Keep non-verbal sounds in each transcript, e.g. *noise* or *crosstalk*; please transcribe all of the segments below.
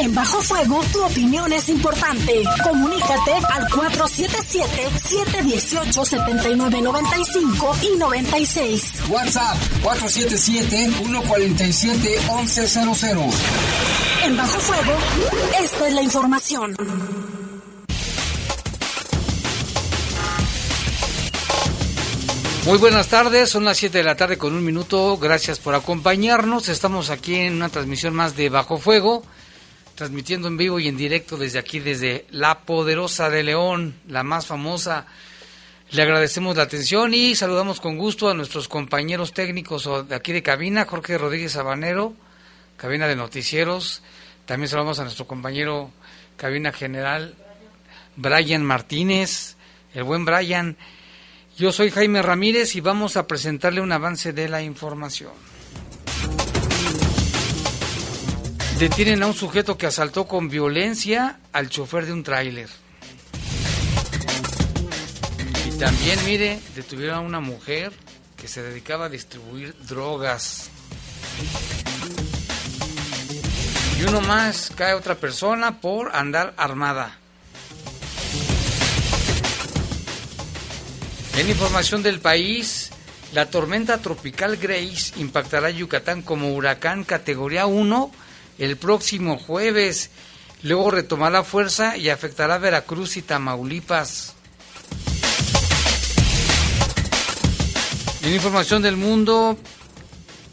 En Bajo Fuego, tu opinión es importante. Comunícate al 477-718-7995 y 96. WhatsApp 477-147-1100. En Bajo Fuego, esta es la información. Muy buenas tardes, son las 7 de la tarde con un minuto. Gracias por acompañarnos. Estamos aquí en una transmisión más de Bajo Fuego transmitiendo en vivo y en directo desde aquí, desde La Poderosa de León, la más famosa. Le agradecemos la atención y saludamos con gusto a nuestros compañeros técnicos de aquí de cabina, Jorge Rodríguez Sabanero, cabina de noticieros. También saludamos a nuestro compañero cabina general, Brian Martínez, el buen Brian. Yo soy Jaime Ramírez y vamos a presentarle un avance de la información. Detienen a un sujeto que asaltó con violencia al chofer de un tráiler. Y también, mire, detuvieron a una mujer que se dedicaba a distribuir drogas. Y uno más cae otra persona por andar armada. En información del país, la tormenta tropical Grace impactará Yucatán como huracán categoría 1 el próximo jueves. Luego retomará fuerza y afectará Veracruz y Tamaulipas. En información del mundo,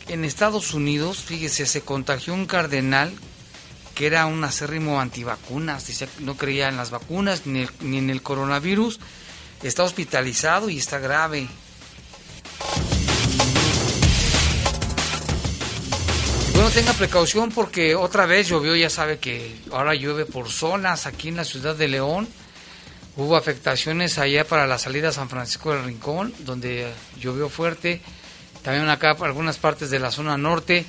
en Estados Unidos, fíjese, se contagió un cardenal que era un acérrimo antivacunas, decía que no creía en las vacunas ni, ni en el coronavirus, está hospitalizado y está grave. Tenga precaución porque otra vez llovió, ya sabe que ahora llueve por zonas aquí en la ciudad de León. Hubo afectaciones allá para la salida a San Francisco del Rincón, donde llovió fuerte. También acá algunas partes de la zona norte.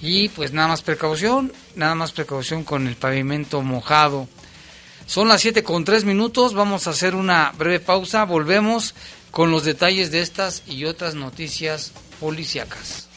Y pues nada más precaución, nada más precaución con el pavimento mojado. Son las 7 con 3 minutos, vamos a hacer una breve pausa, volvemos con los detalles de estas y otras noticias policíacas.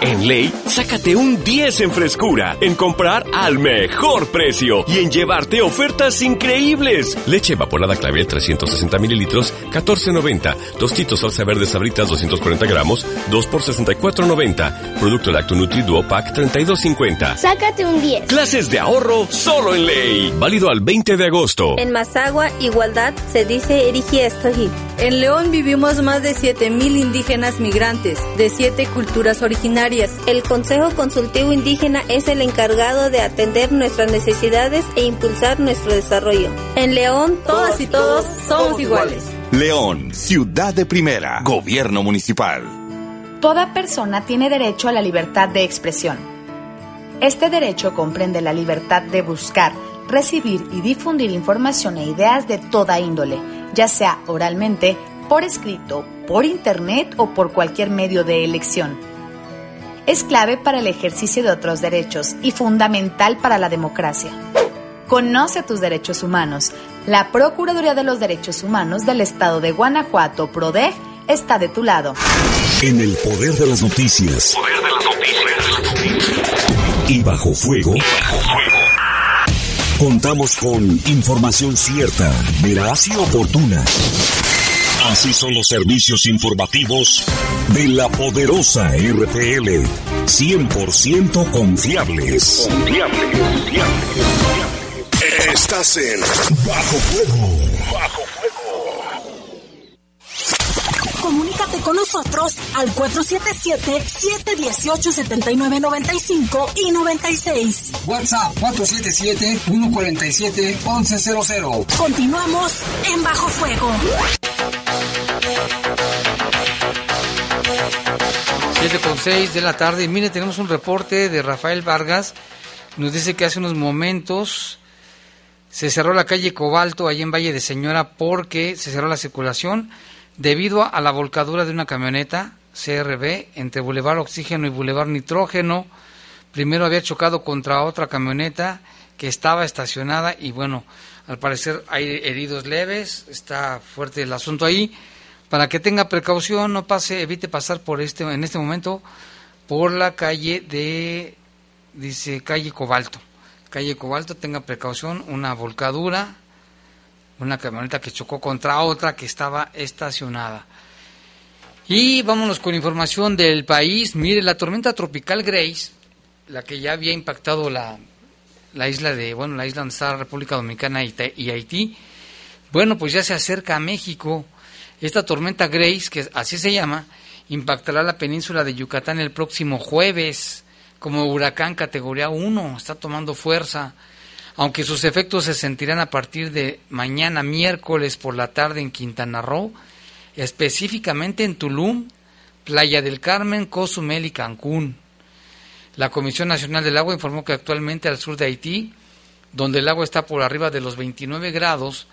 en Ley, sácate un 10 en frescura, en comprar al mejor precio y en llevarte ofertas increíbles. Leche evaporada clavel 360 mililitros, 14.90. Tostitos salsa verde sabritas 240 gramos, 2 por 64.90. Producto Lacto Nutri Duo Pack 32.50. Sácate un 10. Clases de ahorro solo en Ley. Válido al 20 de agosto. En Mazagua, igualdad, se dice Erigiestoji. En León vivimos más de 7.000 indígenas migrantes, de 7 culturas originarias el Consejo Consultivo Indígena es el encargado de atender nuestras necesidades e impulsar nuestro desarrollo. En León, todas y todos somos iguales. León, ciudad de primera, gobierno municipal. Toda persona tiene derecho a la libertad de expresión. Este derecho comprende la libertad de buscar, recibir y difundir información e ideas de toda índole, ya sea oralmente, por escrito, por internet o por cualquier medio de elección es clave para el ejercicio de otros derechos y fundamental para la democracia. Conoce tus derechos humanos. La Procuraduría de los Derechos Humanos del Estado de Guanajuato, PRODEG, está de tu lado. En el poder de las noticias. Poder de las noticias. Y bajo fuego. Y bajo fuego. Contamos con información cierta, veraz y oportuna. Así son los servicios informativos de la poderosa RTL. 100% confiables. Confiables, confiables, Estás en Bajo Fuego. Comunícate con nosotros al 477-718-7995 y 96. WhatsApp 477-147-1100. Continuamos en Bajo Fuego. 7 con 6 de la tarde. Mire, tenemos un reporte de Rafael Vargas. Nos dice que hace unos momentos se cerró la calle Cobalto, allí en Valle de Señora, porque se cerró la circulación debido a la volcadura de una camioneta CRB entre Boulevard Oxígeno y Boulevard Nitrógeno. Primero había chocado contra otra camioneta que estaba estacionada y bueno, al parecer hay heridos leves, está fuerte el asunto ahí para que tenga precaución, no pase, evite pasar por este en este momento por la calle de dice calle Cobalto. Calle Cobalto, tenga precaución, una volcadura, una camioneta que chocó contra otra que estaba estacionada. Y vámonos con información del país. Mire, la tormenta tropical Grace, la que ya había impactado la, la isla de, bueno, la isla donde está la República Dominicana y Haití, bueno, pues ya se acerca a México. Esta tormenta Grace, que así se llama, impactará la península de Yucatán el próximo jueves como huracán categoría 1, está tomando fuerza, aunque sus efectos se sentirán a partir de mañana miércoles por la tarde en Quintana Roo, específicamente en Tulum, Playa del Carmen, Cozumel y Cancún. La Comisión Nacional del Agua informó que actualmente al sur de Haití, donde el agua está por arriba de los 29 grados,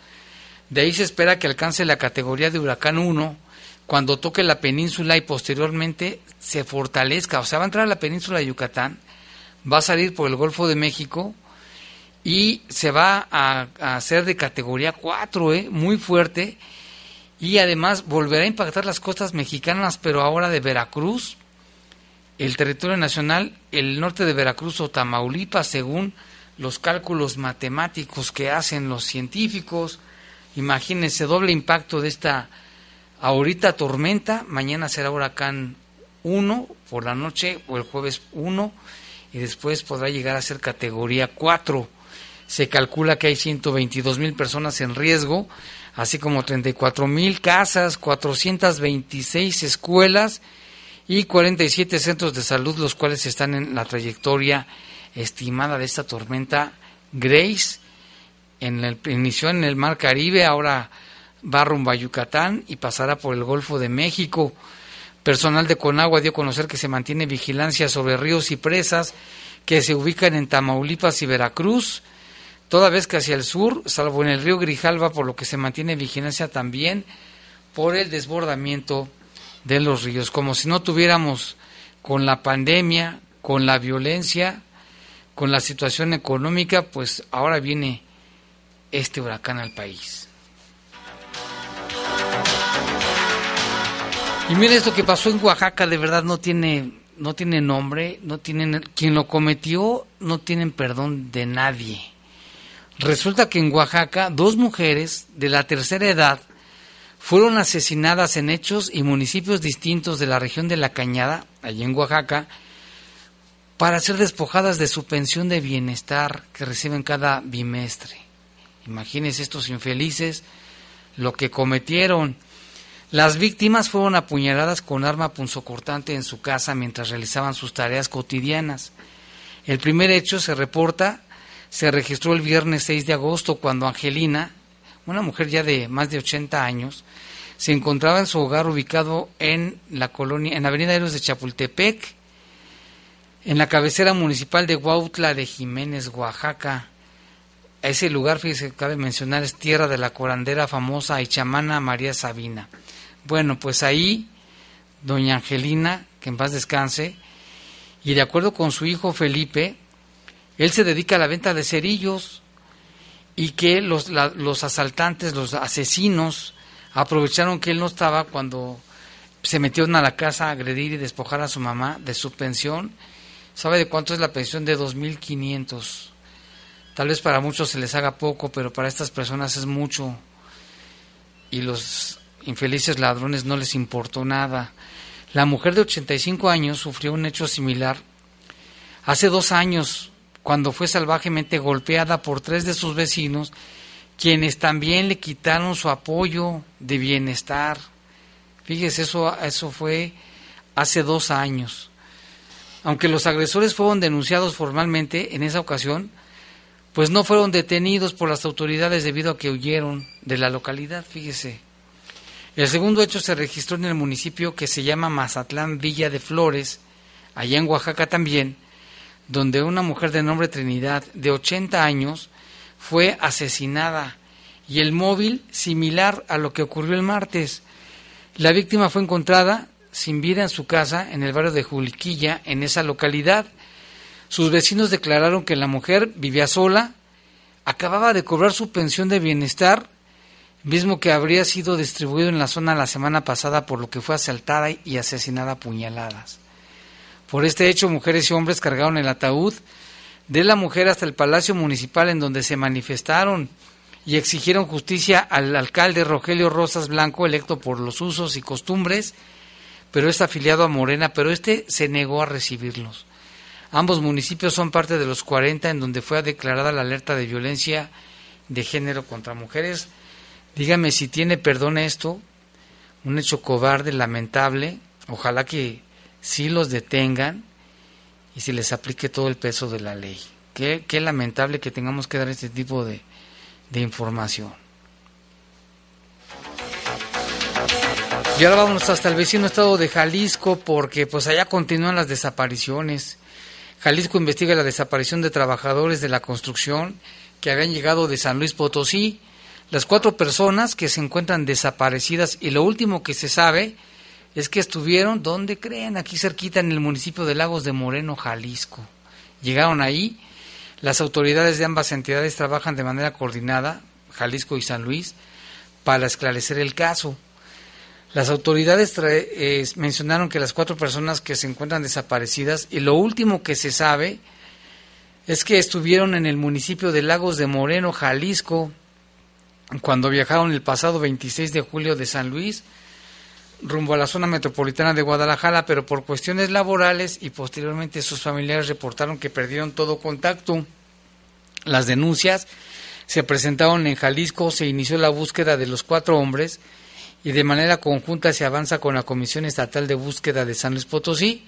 de ahí se espera que alcance la categoría de huracán 1 cuando toque la península y posteriormente se fortalezca. O sea, va a entrar a la península de Yucatán, va a salir por el Golfo de México y se va a, hacer de categoría 4, ¿eh? muy fuerte. Y además volverá a impactar las costas mexicanas, pero ahora de Veracruz, el territorio nacional, el norte de Veracruz o Tamaulipas, según los cálculos matemáticos que hacen los científicos, Imagínense, doble impacto de esta ahorita tormenta, mañana será huracán 1 por la noche o el jueves 1 y después podrá llegar a ser categoría 4. Se calcula que hay 122 mil personas en riesgo, así como 34 mil casas, 426 escuelas y 47 centros de salud, los cuales están en la trayectoria estimada de esta tormenta Grace en el, inició en el Mar Caribe, ahora va rumbo Yucatán y pasará por el Golfo de México. Personal de Conagua dio a conocer que se mantiene vigilancia sobre ríos y presas que se ubican en Tamaulipas y Veracruz, toda vez que hacia el sur, salvo en el río Grijalva, por lo que se mantiene vigilancia también por el desbordamiento de los ríos, como si no tuviéramos con la pandemia, con la violencia, con la situación económica, pues ahora viene este huracán al país. Y mire esto que pasó en Oaxaca, de verdad no tiene, no tiene nombre, no tienen, quien lo cometió no tienen perdón de nadie. Resulta que en Oaxaca dos mujeres de la tercera edad fueron asesinadas en hechos y municipios distintos de la región de La Cañada, allí en Oaxaca, para ser despojadas de su pensión de bienestar que reciben cada bimestre. Imagínense estos infelices lo que cometieron. Las víctimas fueron apuñaladas con arma punzocortante en su casa mientras realizaban sus tareas cotidianas. El primer hecho se reporta, se registró el viernes 6 de agosto cuando Angelina, una mujer ya de más de 80 años, se encontraba en su hogar ubicado en la colonia, en la Avenida Héroes de Chapultepec, en la cabecera municipal de Huautla de Jiménez, Oaxaca ese lugar, fíjese, cabe mencionar, es tierra de la curandera famosa y chamana María Sabina. Bueno, pues ahí, doña Angelina, que en paz descanse, y de acuerdo con su hijo Felipe, él se dedica a la venta de cerillos y que los, los asaltantes, los asesinos, aprovecharon que él no estaba cuando se metieron a la casa a agredir y despojar a su mamá de su pensión. ¿Sabe de cuánto es la pensión? De 2.500 Tal vez para muchos se les haga poco, pero para estas personas es mucho. Y los infelices ladrones no les importó nada. La mujer de 85 años sufrió un hecho similar hace dos años, cuando fue salvajemente golpeada por tres de sus vecinos, quienes también le quitaron su apoyo de bienestar. Fíjese, eso, eso fue hace dos años. Aunque los agresores fueron denunciados formalmente en esa ocasión, pues no fueron detenidos por las autoridades debido a que huyeron de la localidad, fíjese. El segundo hecho se registró en el municipio que se llama Mazatlán Villa de Flores, allá en Oaxaca también, donde una mujer de nombre Trinidad, de 80 años, fue asesinada y el móvil similar a lo que ocurrió el martes. La víctima fue encontrada sin vida en su casa en el barrio de Juliquilla, en esa localidad. Sus vecinos declararon que la mujer vivía sola, acababa de cobrar su pensión de bienestar, mismo que habría sido distribuido en la zona la semana pasada por lo que fue asaltada y asesinada a puñaladas. Por este hecho, mujeres y hombres cargaron el ataúd de la mujer hasta el Palacio Municipal en donde se manifestaron y exigieron justicia al alcalde Rogelio Rosas Blanco, electo por los usos y costumbres, pero es afiliado a Morena, pero este se negó a recibirlos. Ambos municipios son parte de los 40 en donde fue declarada la alerta de violencia de género contra mujeres. Dígame si tiene perdón esto, un hecho cobarde, lamentable. Ojalá que sí los detengan y se les aplique todo el peso de la ley. Qué, qué lamentable que tengamos que dar este tipo de, de información. Y ahora vamos hasta el vecino estado de Jalisco porque pues allá continúan las desapariciones. Jalisco investiga la desaparición de trabajadores de la construcción que habían llegado de San Luis Potosí. Las cuatro personas que se encuentran desaparecidas y lo último que se sabe es que estuvieron, ¿dónde creen? Aquí cerquita en el municipio de Lagos de Moreno, Jalisco. Llegaron ahí. Las autoridades de ambas entidades trabajan de manera coordinada, Jalisco y San Luis, para esclarecer el caso. Las autoridades mencionaron que las cuatro personas que se encuentran desaparecidas y lo último que se sabe es que estuvieron en el municipio de Lagos de Moreno, Jalisco, cuando viajaron el pasado 26 de julio de San Luis rumbo a la zona metropolitana de Guadalajara, pero por cuestiones laborales y posteriormente sus familiares reportaron que perdieron todo contacto. Las denuncias se presentaron en Jalisco, se inició la búsqueda de los cuatro hombres y de manera conjunta se avanza con la Comisión Estatal de Búsqueda de San Luis Potosí.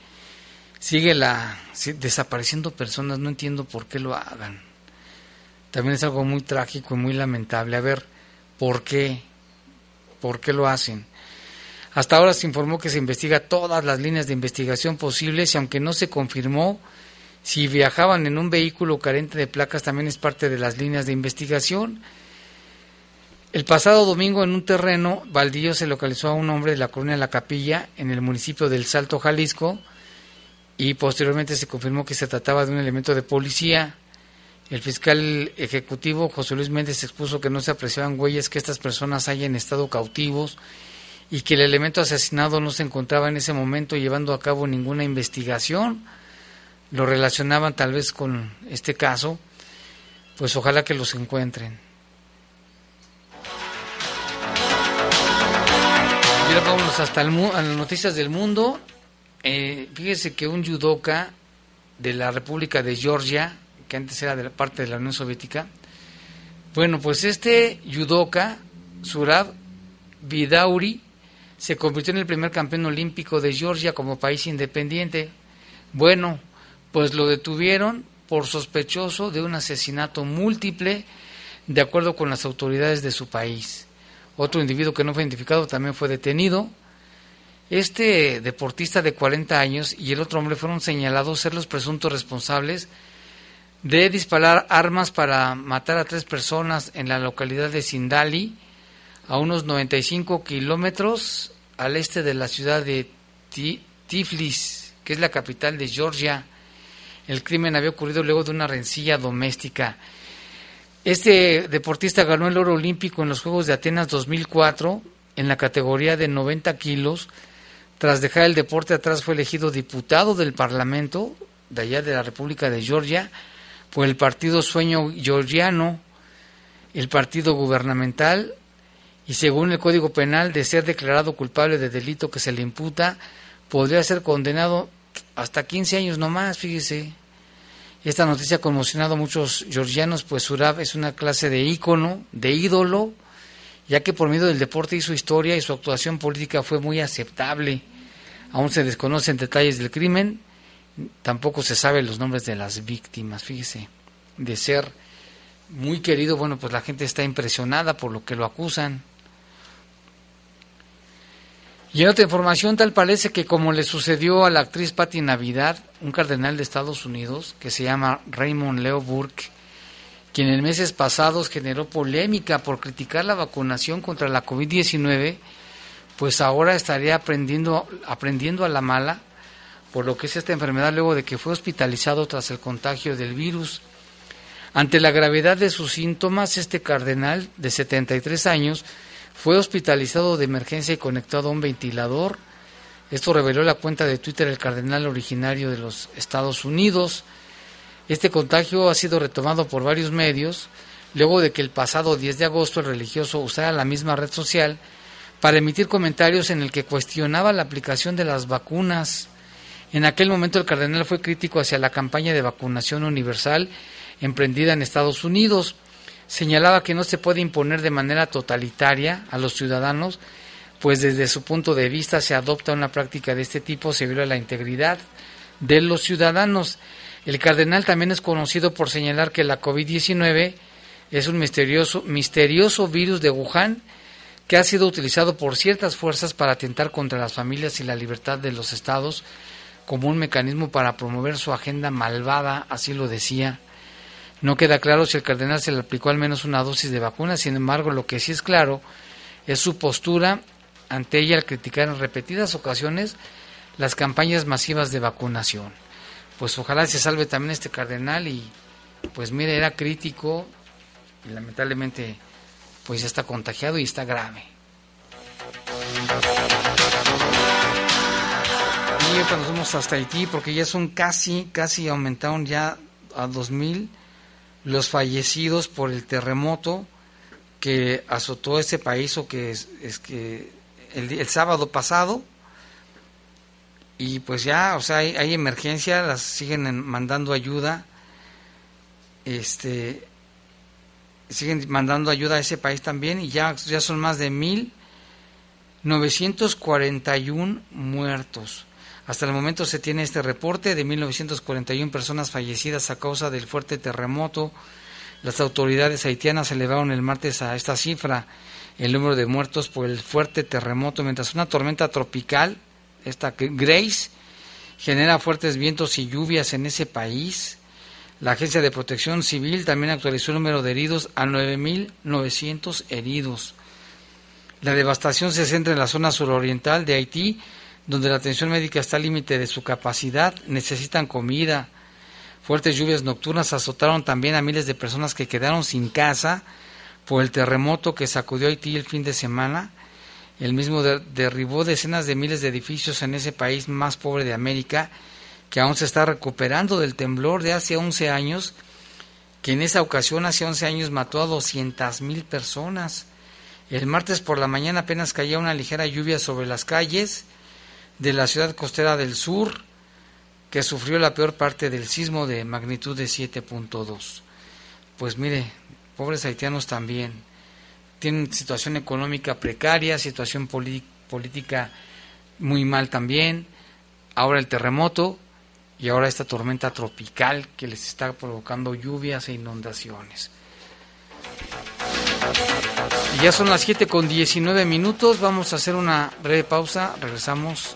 Sigue la desapareciendo personas, no entiendo por qué lo hagan. También es algo muy trágico y muy lamentable. A ver, ¿por qué? ¿Por qué lo hacen? Hasta ahora se informó que se investiga todas las líneas de investigación posibles y aunque no se confirmó si viajaban en un vehículo carente de placas también es parte de las líneas de investigación. El pasado domingo en un terreno baldío se localizó a un hombre de la colonia La Capilla en el municipio del Salto, Jalisco, y posteriormente se confirmó que se trataba de un elemento de policía. El fiscal ejecutivo José Luis Méndez expuso que no se apreciaban huellas que estas personas hayan estado cautivos y que el elemento asesinado no se encontraba en ese momento llevando a cabo ninguna investigación. Lo relacionaban tal vez con este caso, pues ojalá que los encuentren. Y ahora vamos hasta el, a las noticias del mundo. Eh, fíjese que un judoka de la República de Georgia, que antes era de la parte de la Unión Soviética, bueno, pues este judoka, Surab Vidauri, se convirtió en el primer campeón olímpico de Georgia como país independiente. Bueno, pues lo detuvieron por sospechoso de un asesinato múltiple, de acuerdo con las autoridades de su país. Otro individuo que no fue identificado también fue detenido. Este deportista de 40 años y el otro hombre fueron señalados ser los presuntos responsables de disparar armas para matar a tres personas en la localidad de Sindali, a unos 95 kilómetros al este de la ciudad de Tiflis, que es la capital de Georgia. El crimen había ocurrido luego de una rencilla doméstica. Este deportista ganó el oro olímpico en los Juegos de Atenas 2004 en la categoría de 90 kilos. Tras dejar el deporte atrás fue elegido diputado del Parlamento de allá de la República de Georgia por el partido Sueño Georgiano, el partido gubernamental, y según el Código Penal, de ser declarado culpable de delito que se le imputa, podría ser condenado hasta 15 años nomás, fíjese. Esta noticia ha conmocionado a muchos georgianos, pues Surab es una clase de ícono, de ídolo, ya que por medio del deporte hizo historia y su actuación política fue muy aceptable. Aún se desconocen detalles del crimen, tampoco se saben los nombres de las víctimas, fíjese, de ser muy querido, bueno, pues la gente está impresionada por lo que lo acusan. Y en otra información, tal parece que como le sucedió a la actriz Patti Navidad, un cardenal de Estados Unidos que se llama Raymond Leo Burke, quien en meses pasados generó polémica por criticar la vacunación contra la COVID-19, pues ahora estaría aprendiendo, aprendiendo a la mala por lo que es esta enfermedad luego de que fue hospitalizado tras el contagio del virus. Ante la gravedad de sus síntomas, este cardenal de 73 años fue hospitalizado de emergencia y conectado a un ventilador. Esto reveló la cuenta de Twitter el cardenal originario de los Estados Unidos. Este contagio ha sido retomado por varios medios, luego de que el pasado 10 de agosto el religioso usara la misma red social para emitir comentarios en el que cuestionaba la aplicación de las vacunas. En aquel momento el cardenal fue crítico hacia la campaña de vacunación universal emprendida en Estados Unidos. Señalaba que no se puede imponer de manera totalitaria a los ciudadanos, pues desde su punto de vista se adopta una práctica de este tipo, se viola la integridad de los ciudadanos. El cardenal también es conocido por señalar que la COVID-19 es un misterioso, misterioso virus de Wuhan que ha sido utilizado por ciertas fuerzas para atentar contra las familias y la libertad de los estados como un mecanismo para promover su agenda malvada, así lo decía. No queda claro si el cardenal se le aplicó al menos una dosis de vacuna, sin embargo, lo que sí es claro es su postura ante ella al criticar en repetidas ocasiones las campañas masivas de vacunación. Pues ojalá se salve también este cardenal y pues mire, era crítico y lamentablemente pues está contagiado y está grave. Y ahorita nos hasta Haití porque ya son casi, casi aumentaron ya a 2000 los fallecidos por el terremoto que azotó ese país o que es, que el, sábado pasado y pues ya, o sea, hay, hay, emergencia, las siguen mandando ayuda, este, siguen mandando ayuda a ese país también y ya, ya son más de mil 941 muertos. Hasta el momento se tiene este reporte de 1941 personas fallecidas a causa del fuerte terremoto. Las autoridades haitianas elevaron el martes a esta cifra el número de muertos por el fuerte terremoto, mientras una tormenta tropical, esta Grace, genera fuertes vientos y lluvias en ese país. La Agencia de Protección Civil también actualizó el número de heridos a 9.900 heridos. La devastación se centra en la zona suroriental de Haití, donde la atención médica está al límite de su capacidad, necesitan comida. Fuertes lluvias nocturnas azotaron también a miles de personas que quedaron sin casa por el terremoto que sacudió Haití el fin de semana. El mismo derribó decenas de miles de edificios en ese país más pobre de América, que aún se está recuperando del temblor de hace 11 años, que en esa ocasión hace 11 años mató a 200 mil personas. El martes por la mañana apenas caía una ligera lluvia sobre las calles, de la ciudad costera del sur, que sufrió la peor parte del sismo de magnitud de 7.2. Pues mire, pobres haitianos también tienen situación económica precaria, situación política muy mal también, ahora el terremoto y ahora esta tormenta tropical que les está provocando lluvias e inundaciones. Y ya son las 7 con 19 minutos, vamos a hacer una breve pausa, regresamos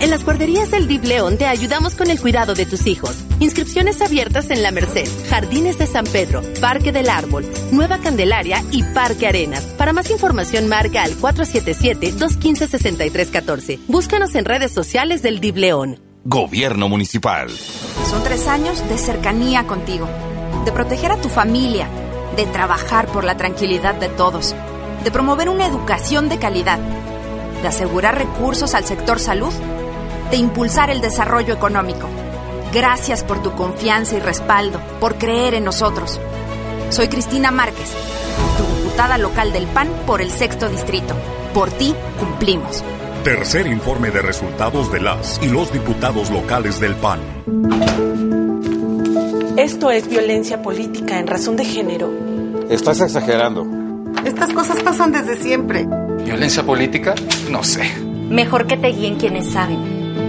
En las guarderías del DIV León te ayudamos con el cuidado de tus hijos. Inscripciones abiertas en La Merced, Jardines de San Pedro, Parque del Árbol, Nueva Candelaria y Parque Arenas. Para más información marca al 477-215-6314. Búscanos en redes sociales del DIV León. Gobierno Municipal. Son tres años de cercanía contigo, de proteger a tu familia, de trabajar por la tranquilidad de todos, de promover una educación de calidad de asegurar recursos al sector salud, de impulsar el desarrollo económico. Gracias por tu confianza y respaldo, por creer en nosotros. Soy Cristina Márquez, tu diputada local del PAN por el sexto distrito. Por ti cumplimos. Tercer informe de resultados de las y los diputados locales del PAN. Esto es violencia política en razón de género. Estás exagerando. Estas cosas pasan desde siempre. ¿Violencia política? No sé. Mejor que te guíen quienes saben.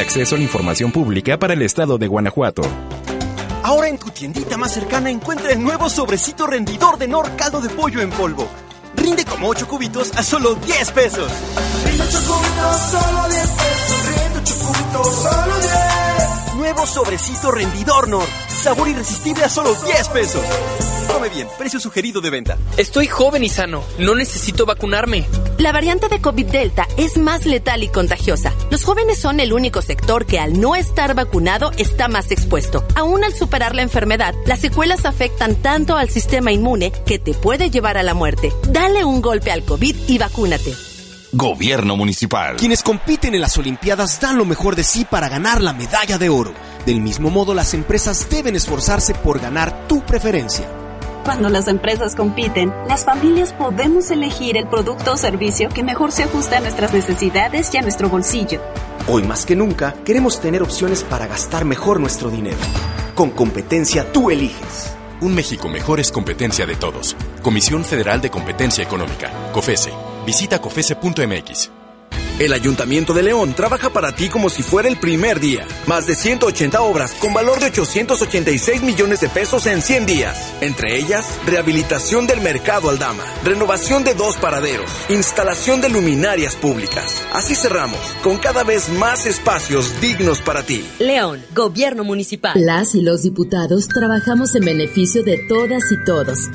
De Acceso a la Información Pública para el Estado de Guanajuato. Ahora en tu tiendita más cercana encuentra el nuevo sobrecito rendidor de Nor caldo de pollo en polvo. Rinde como 8 cubitos a solo 10 pesos. Rinde 8 cubitos, solo 10 pesos. Rinde 8 cubitos, solo 10. Nuevo sobrecito rendidor Nor. Sabor irresistible a solo 10 pesos. Come bien, precio sugerido de venta. Estoy joven y sano, no necesito vacunarme. La variante de COVID Delta es más letal y contagiosa. Los jóvenes son el único sector que al no estar vacunado está más expuesto. Aún al superar la enfermedad, las secuelas afectan tanto al sistema inmune que te puede llevar a la muerte. Dale un golpe al COVID y vacúnate. Gobierno Municipal. Quienes compiten en las Olimpiadas dan lo mejor de sí para ganar la medalla de oro. Del mismo modo, las empresas deben esforzarse por ganar tu preferencia. Cuando las empresas compiten, las familias podemos elegir el producto o servicio que mejor se ajusta a nuestras necesidades y a nuestro bolsillo. Hoy más que nunca, queremos tener opciones para gastar mejor nuestro dinero. Con competencia tú eliges. Un México mejor es competencia de todos. Comisión Federal de Competencia Económica, COFESE. Visita COFESE.mx. El Ayuntamiento de León trabaja para ti como si fuera el primer día. Más de 180 obras con valor de 886 millones de pesos en 100 días. Entre ellas, rehabilitación del mercado Aldama, renovación de dos paraderos, instalación de luminarias públicas. Así cerramos, con cada vez más espacios dignos para ti. León, Gobierno Municipal. Las y los diputados trabajamos en beneficio de todas y todos.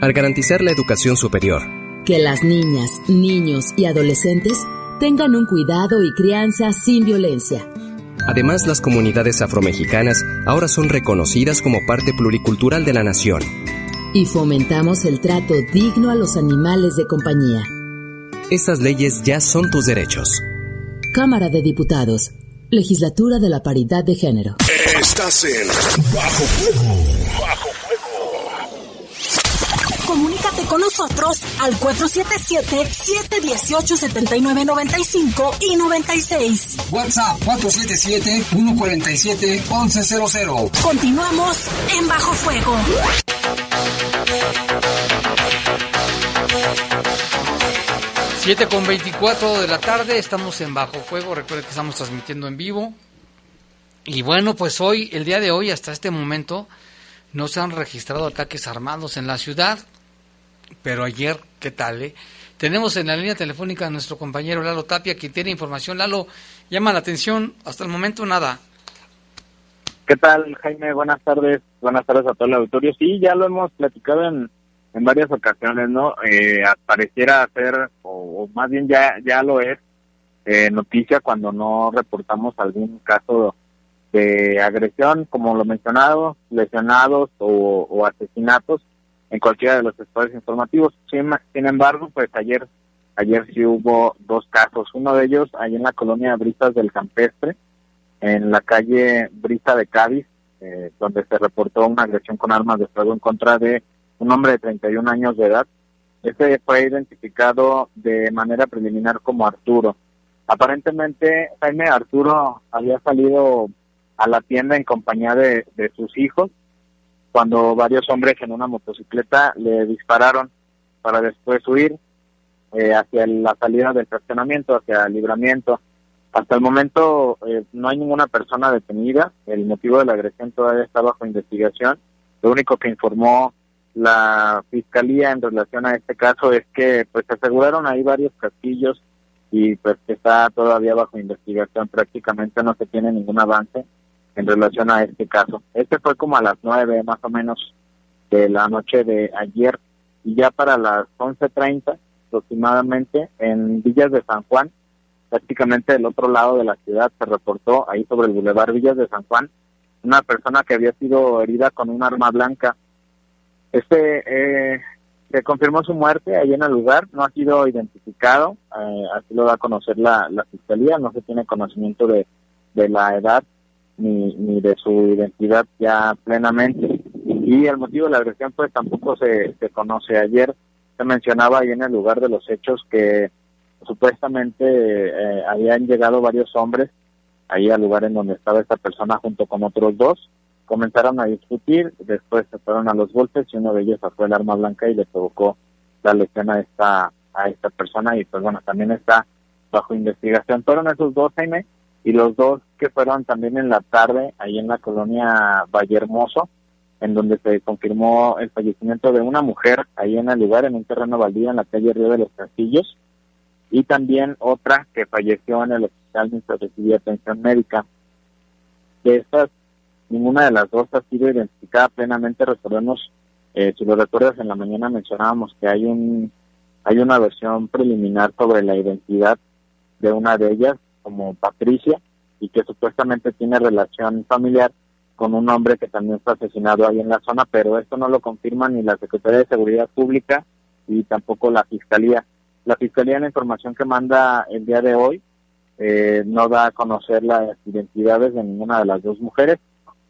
Al garantizar la educación superior. Que las niñas, niños y adolescentes tengan un cuidado y crianza sin violencia. Además, las comunidades afromexicanas ahora son reconocidas como parte pluricultural de la nación. Y fomentamos el trato digno a los animales de compañía. Estas leyes ya son tus derechos. Cámara de Diputados. Legislatura de la Paridad de Género. Estás en Bajo Fuego. Con nosotros al 477-718-7995 y 96. WhatsApp 477-147-1100. Continuamos en Bajo Fuego. Siete con 24 de la tarde, estamos en Bajo Fuego. Recuerda que estamos transmitiendo en vivo. Y bueno, pues hoy, el día de hoy, hasta este momento, no se han registrado ataques armados en la ciudad pero ayer, ¿qué tal? Eh? Tenemos en la línea telefónica a nuestro compañero Lalo Tapia, que tiene información. Lalo, llama la atención, hasta el momento nada. ¿Qué tal, Jaime? Buenas tardes. Buenas tardes a todo el auditorio. Sí, ya lo hemos platicado en, en varias ocasiones, ¿no? Eh, pareciera ser, o, más bien ya, ya lo es, eh, noticia cuando no reportamos algún caso de agresión, como lo mencionado, lesionados o, o asesinatos en cualquiera de los espacios informativos. Sin, embargo, pues ayer ayer sí hubo dos casos. Uno de ellos ahí en la colonia Brisas del Campestre, en la calle Brisa de Cádiz, eh, donde se reportó una agresión con armas de fuego en contra de un hombre de 31 años de edad. Este fue identificado de manera preliminar como Arturo. Aparentemente, Jaime Arturo había salido a la tienda en compañía de sus hijos cuando varios hombres en una motocicleta le dispararon para después huir eh, hacia la salida del fraccionamiento, hacia el libramiento. Hasta el momento eh, no hay ninguna persona detenida. El motivo de la agresión todavía está bajo investigación. Lo único que informó la fiscalía en relación a este caso es que pues se aseguraron ahí varios castillos y pues que está todavía bajo investigación. Prácticamente no se tiene ningún avance en relación a este caso. Este fue como a las nueve más o menos de la noche de ayer y ya para las 11.30 aproximadamente en Villas de San Juan prácticamente del otro lado de la ciudad se reportó ahí sobre el bulevar Villas de San Juan una persona que había sido herida con un arma blanca. Este eh, se confirmó su muerte ahí en el lugar, no ha sido identificado, eh, así lo da a conocer la, fiscalía, no se tiene conocimiento de la edad ni, ni de su identidad ya plenamente. Y el motivo de la agresión pues tampoco se, se conoce. Ayer se mencionaba ahí en el lugar de los hechos que supuestamente eh, habían llegado varios hombres ahí al lugar en donde estaba esta persona junto con otros dos. Comenzaron a discutir, después se fueron a los golpes y uno de ellos sacó el arma blanca y le provocó la lesión a esta, a esta persona y pues bueno, también está bajo investigación. Fueron esos dos, Jaime, y los dos que fueron también en la tarde ahí en la colonia Valle Hermoso, en donde se confirmó el fallecimiento de una mujer ahí en el lugar, en un terreno baldío en la calle Río de los Castillos, y también otra que falleció en el hospital mientras recibía atención médica. De estas, ninguna de las dos ha sido identificada plenamente. Recordemos, eh, si lo recuerdas, en la mañana mencionábamos que hay un hay una versión preliminar sobre la identidad de una de ellas, como Patricia, y que supuestamente tiene relación familiar con un hombre que también fue asesinado ahí en la zona, pero esto no lo confirma ni la Secretaría de Seguridad Pública y tampoco la Fiscalía. La Fiscalía, la información que manda el día de hoy, eh, no da a conocer las identidades de ninguna de las dos mujeres.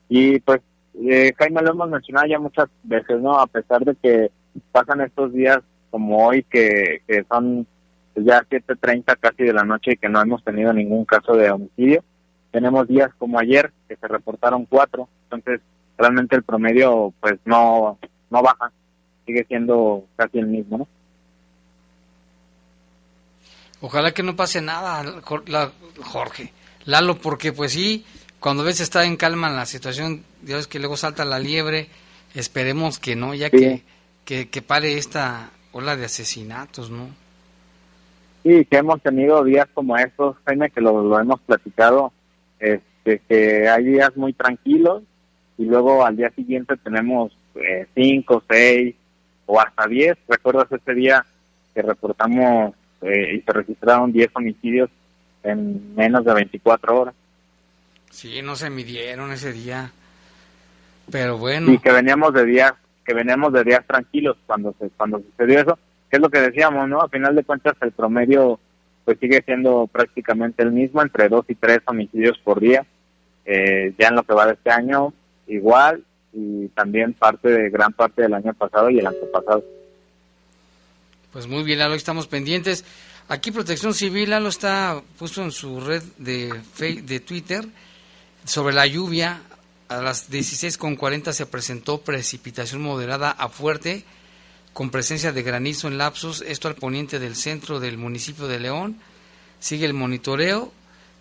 Y pues, eh, Jaime, lo hemos mencionado ya muchas veces, ¿no? A pesar de que pasan estos días como hoy, que, que son ya 7.30 casi de la noche y que no hemos tenido ningún caso de homicidio. Tenemos días como ayer, que se reportaron cuatro, entonces realmente el promedio pues no, no baja, sigue siendo casi el mismo, ¿no? Ojalá que no pase nada, Jorge. Lalo, porque pues sí, cuando ves está en calma la situación, ya ves que luego salta la liebre, esperemos que no, ya que, que, pare esta ola de asesinatos, ¿no? Sí, que hemos tenido días como estos, Jaime, que lo, hemos platicado, este, que hay días muy tranquilos y luego al día siguiente tenemos eh, cinco, seis o hasta diez. ¿Recuerdas ese día que reportamos eh, y se registraron 10 homicidios en menos de 24 horas. Sí, no se midieron ese día. Pero bueno. Y que veníamos de días, que veníamos de días tranquilos cuando se, cuando sucedió eso, que es lo que decíamos, ¿no? A final de cuentas el promedio pues sigue siendo prácticamente el mismo, entre 2 y 3 homicidios por día. Eh, ya en lo que va de este año, igual, y también parte de gran parte del año pasado y el antepasado. Pues muy bien, Lalo, estamos pendientes. Aquí Protección Civil, Lalo está puesto en su red de, de Twitter sobre la lluvia. A las 16.40 se presentó precipitación moderada a fuerte con presencia de granizo en lapsos, esto al poniente del centro del municipio de León. Sigue el monitoreo,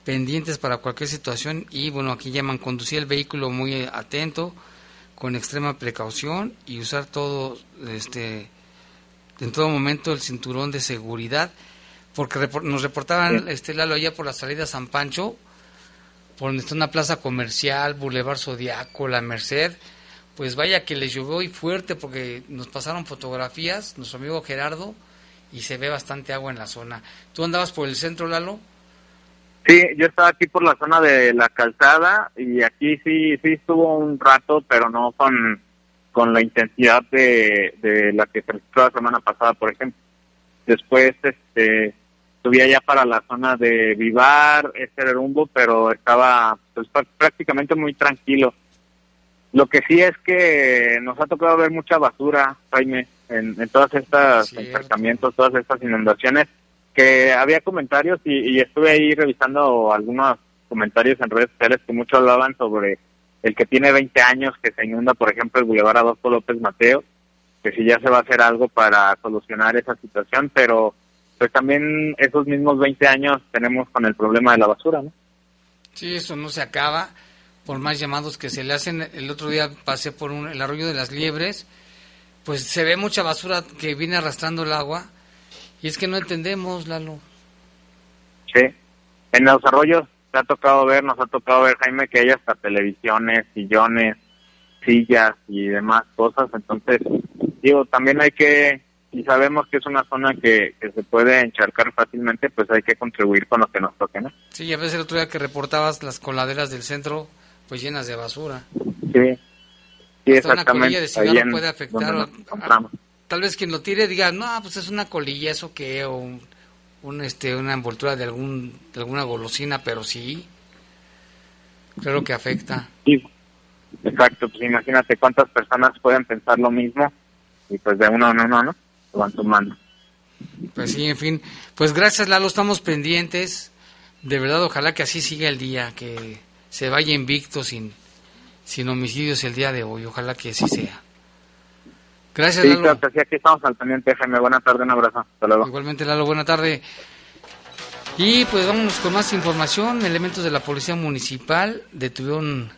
pendientes para cualquier situación y bueno, aquí llaman conducir el vehículo muy atento, con extrema precaución y usar todo este en todo momento el cinturón de seguridad, porque nos reportaban este Lalo allá por la salida San Pancho, por donde está una plaza comercial, Boulevard Zodiaco, La Merced, pues vaya que les llovió y fuerte porque nos pasaron fotografías, nuestro amigo Gerardo, y se ve bastante agua en la zona. ¿Tú andabas por el centro, Lalo? Sí, yo estaba aquí por la zona de la calzada y aquí sí, sí estuvo un rato, pero no con con la intensidad de, de la que se registró la semana pasada, por ejemplo. Después este subía ya para la zona de Vivar, este rumbo, pero estaba pues, prácticamente muy tranquilo. Lo que sí es que nos ha tocado ver mucha basura, Jaime, en, en todas estas encharcamientos, todas estas inundaciones, que había comentarios y, y estuve ahí revisando algunos comentarios en redes sociales que muchos hablaban sobre el que tiene 20 años que se inunda, por ejemplo, el Boulevard Adolfo López Mateo, que si ya se va a hacer algo para solucionar esa situación, pero pues también esos mismos 20 años tenemos con el problema de la basura, ¿no? Sí, eso no se acaba, por más llamados que se le hacen. El otro día pasé por un, el arroyo de las liebres, pues se ve mucha basura que viene arrastrando el agua, y es que no entendemos, Lalo. Sí, en los arroyos te ha tocado ver, nos ha tocado ver, Jaime, que hay hasta televisiones, sillones, sillas y demás cosas, entonces, digo, también hay que y sabemos que es una zona que, se puede encharcar fácilmente, pues hay que contribuir con lo que nos toque, ¿no? Sí, a veces el otro día que reportabas las coladeras del centro, pues llenas de basura. Sí, sí exactamente. Una colilla de puede afectar. tal vez quien lo tire diga, no, pues es una colilla, eso qué, o un, este, una envoltura de, algún, de alguna golosina, pero sí, creo que afecta. Sí, exacto, pues imagínate cuántas personas pueden pensar lo mismo y pues de uno en uno, ¿no? van tomando. Pues sí, en fin. Pues gracias, Lalo, estamos pendientes. De verdad, ojalá que así siga el día, que se vaya invicto sin, sin homicidios el día de hoy. Ojalá que así sea. Gracias, sí, Lalo. Claro, aquí estamos al pendiente, Jaime. Buena tarde, un abrazo. Hasta luego. Igualmente, Lalo, buena tarde. Y pues vámonos con más información. Elementos de la Policía Municipal detuvieron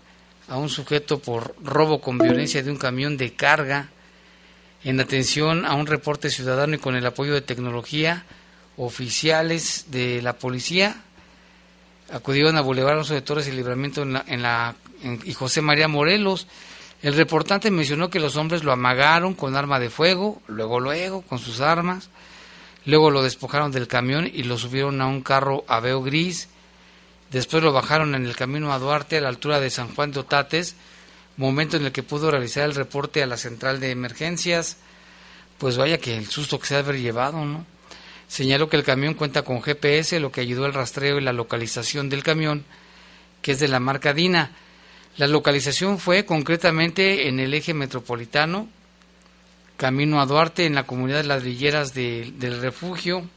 a un sujeto por robo con violencia de un camión de carga en atención a un reporte ciudadano y con el apoyo de tecnología, oficiales de la policía acudieron a Boulevard Alonso de Torres y Libramiento en la, en la y José María Morelos. El reportante mencionó que los hombres lo amagaron con arma de fuego, luego luego con sus armas, luego lo despojaron del camión y lo subieron a un carro aveo gris, después lo bajaron en el camino a Duarte a la altura de San Juan de Otates, momento en el que pudo realizar el reporte a la central de emergencias, pues vaya que el susto que se ha haber llevado, ¿no? Señaló que el camión cuenta con GPS, lo que ayudó al rastreo y la localización del camión, que es de la marca Dina. La localización fue concretamente en el eje metropolitano, camino a Duarte, en la comunidad de ladrilleras del refugio.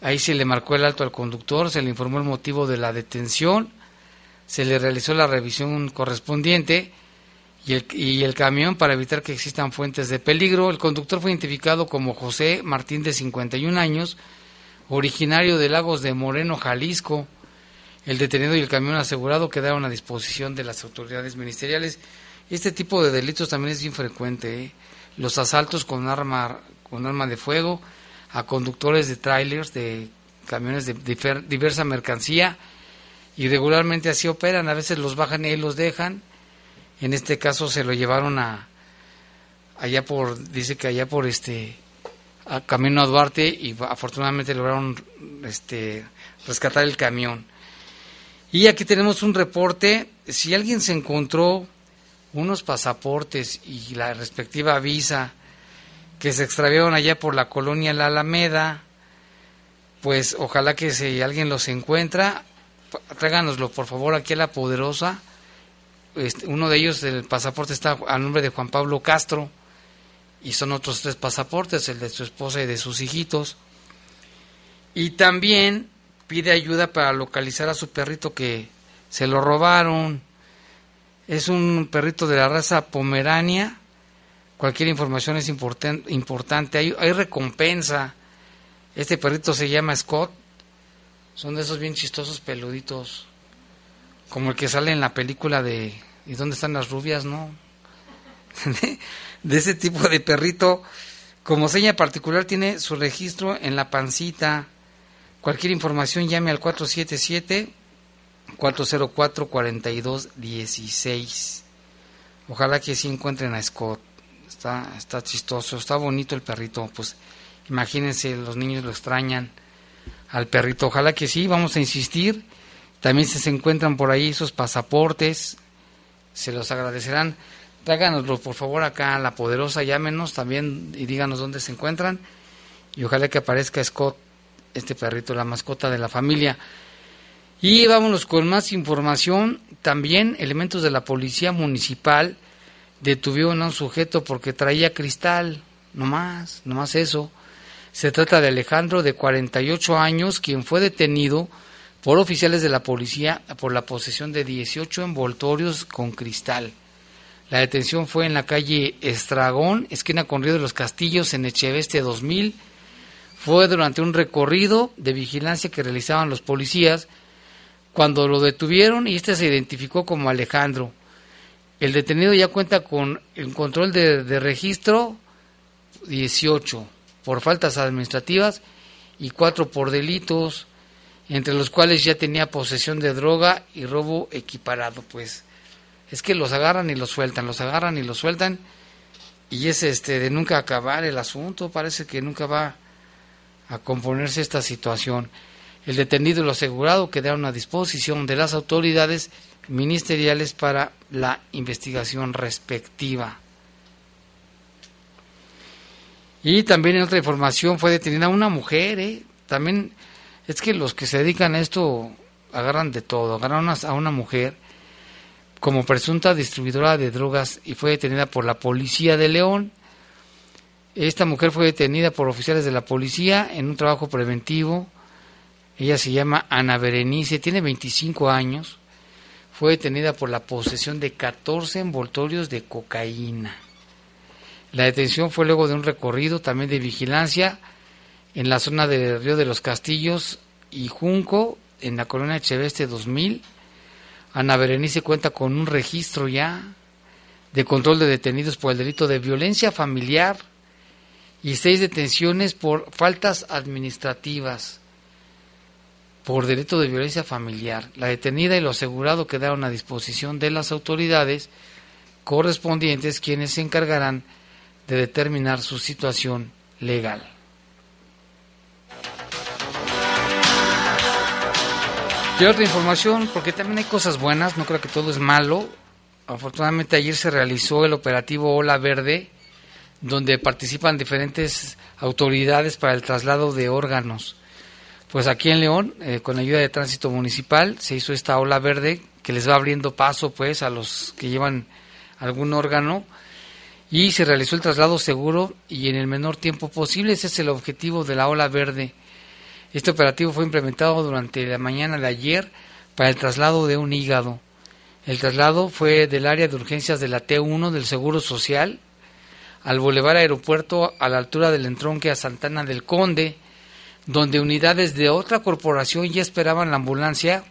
Ahí se le marcó el alto al conductor, se le informó el motivo de la detención se le realizó la revisión correspondiente y el, y el, camión para evitar que existan fuentes de peligro. El conductor fue identificado como José Martín de 51 años, originario de Lagos de Moreno, Jalisco. El detenido y el camión asegurado quedaron a disposición de las autoridades ministeriales. Este tipo de delitos también es infrecuente. ¿eh? Los asaltos con arma, con arma de fuego a conductores de trailers, de camiones de diversa mercancía, y regularmente así operan, a veces los bajan y los dejan. En este caso se lo llevaron a allá por dice que allá por este camino a Duarte y afortunadamente lograron este rescatar el camión. Y aquí tenemos un reporte, si alguien se encontró unos pasaportes y la respectiva visa que se extraviaron allá por la colonia La Alameda, pues ojalá que si alguien los encuentra, tráiganoslo por favor aquí a la poderosa. Este, uno de ellos, el pasaporte está a nombre de Juan Pablo Castro y son otros tres pasaportes, el de su esposa y de sus hijitos. Y también pide ayuda para localizar a su perrito que se lo robaron. Es un perrito de la raza Pomerania. Cualquier información es importante. Hay, hay recompensa. Este perrito se llama Scott son de esos bien chistosos peluditos. Como el que sale en la película de ¿Y dónde están las rubias, no? *laughs* de, ese tipo de perrito. Como seña particular tiene su registro en la pancita. Cualquier información llame al 477 404 4216. Ojalá que sí encuentren a Scott. Está, está chistoso, está bonito el perrito. Pues imagínense, los niños lo extrañan al perrito. Ojalá que sí, vamos a insistir. También si se encuentran por ahí esos pasaportes, se los agradecerán. Tráiganoslo por favor acá a la poderosa, llámenos también y díganos dónde se encuentran. Y ojalá que aparezca Scott, este perrito, la mascota de la familia. Y vámonos con más información. También elementos de la policía municipal detuvieron a un sujeto porque traía cristal, no más, no más eso. Se trata de Alejandro, de 48 años, quien fue detenido por oficiales de la policía por la posesión de 18 envoltorios con cristal. La detención fue en la calle Estragón, esquina con Río de los Castillos, en Echeveste 2000. Fue durante un recorrido de vigilancia que realizaban los policías cuando lo detuvieron y este se identificó como Alejandro. El detenido ya cuenta con el control de, registro 18 por faltas administrativas y 4 por delitos, entre los cuales ya tenía posesión de droga y robo equiparado. Pues es que los agarran y los sueltan, los agarran y los sueltan y es este de nunca acabar el asunto, parece que nunca va a componerse esta situación. El detenido y lo asegurado quedaron a disposición de las autoridades ministeriales para la investigación respectiva. Y también en otra información fue detenida una mujer, ¿eh? también es que los que se dedican a esto agarran de todo, agarraron a una mujer como presunta distribuidora de drogas y fue detenida por la policía de León. Esta mujer fue detenida por oficiales de la policía en un trabajo preventivo. Ella se llama Ana Berenice, tiene 25 años. Fue detenida por la posesión de 14 envoltorios de cocaína. La detención fue luego de un recorrido también de vigilancia en la zona del Río de los Castillos y Junco, en la colonia Echeveste 2000 Ana Berenice cuenta con un registro ya de control de detenidos por el delito de violencia familiar y seis detenciones por faltas administrativas por delito de violencia familiar. La detenida y lo asegurado quedaron a disposición de las autoridades correspondientes quienes se encargarán de determinar su situación legal. Otra información, porque también hay cosas buenas, no creo que todo es malo. Afortunadamente ayer se realizó el operativo Ola Verde, donde participan diferentes autoridades para el traslado de órganos. Pues aquí en León, eh, con ayuda de tránsito municipal, se hizo esta ola verde que les va abriendo paso pues a los que llevan algún órgano y se realizó el traslado seguro y en el menor tiempo posible. Ese es el objetivo de la ola verde este operativo fue implementado durante la mañana de ayer para el traslado de un hígado. El traslado fue del área de urgencias de la T1 del Seguro Social al Boulevard Aeropuerto a la altura del entronque a Santana del Conde, donde unidades de otra corporación ya esperaban la ambulancia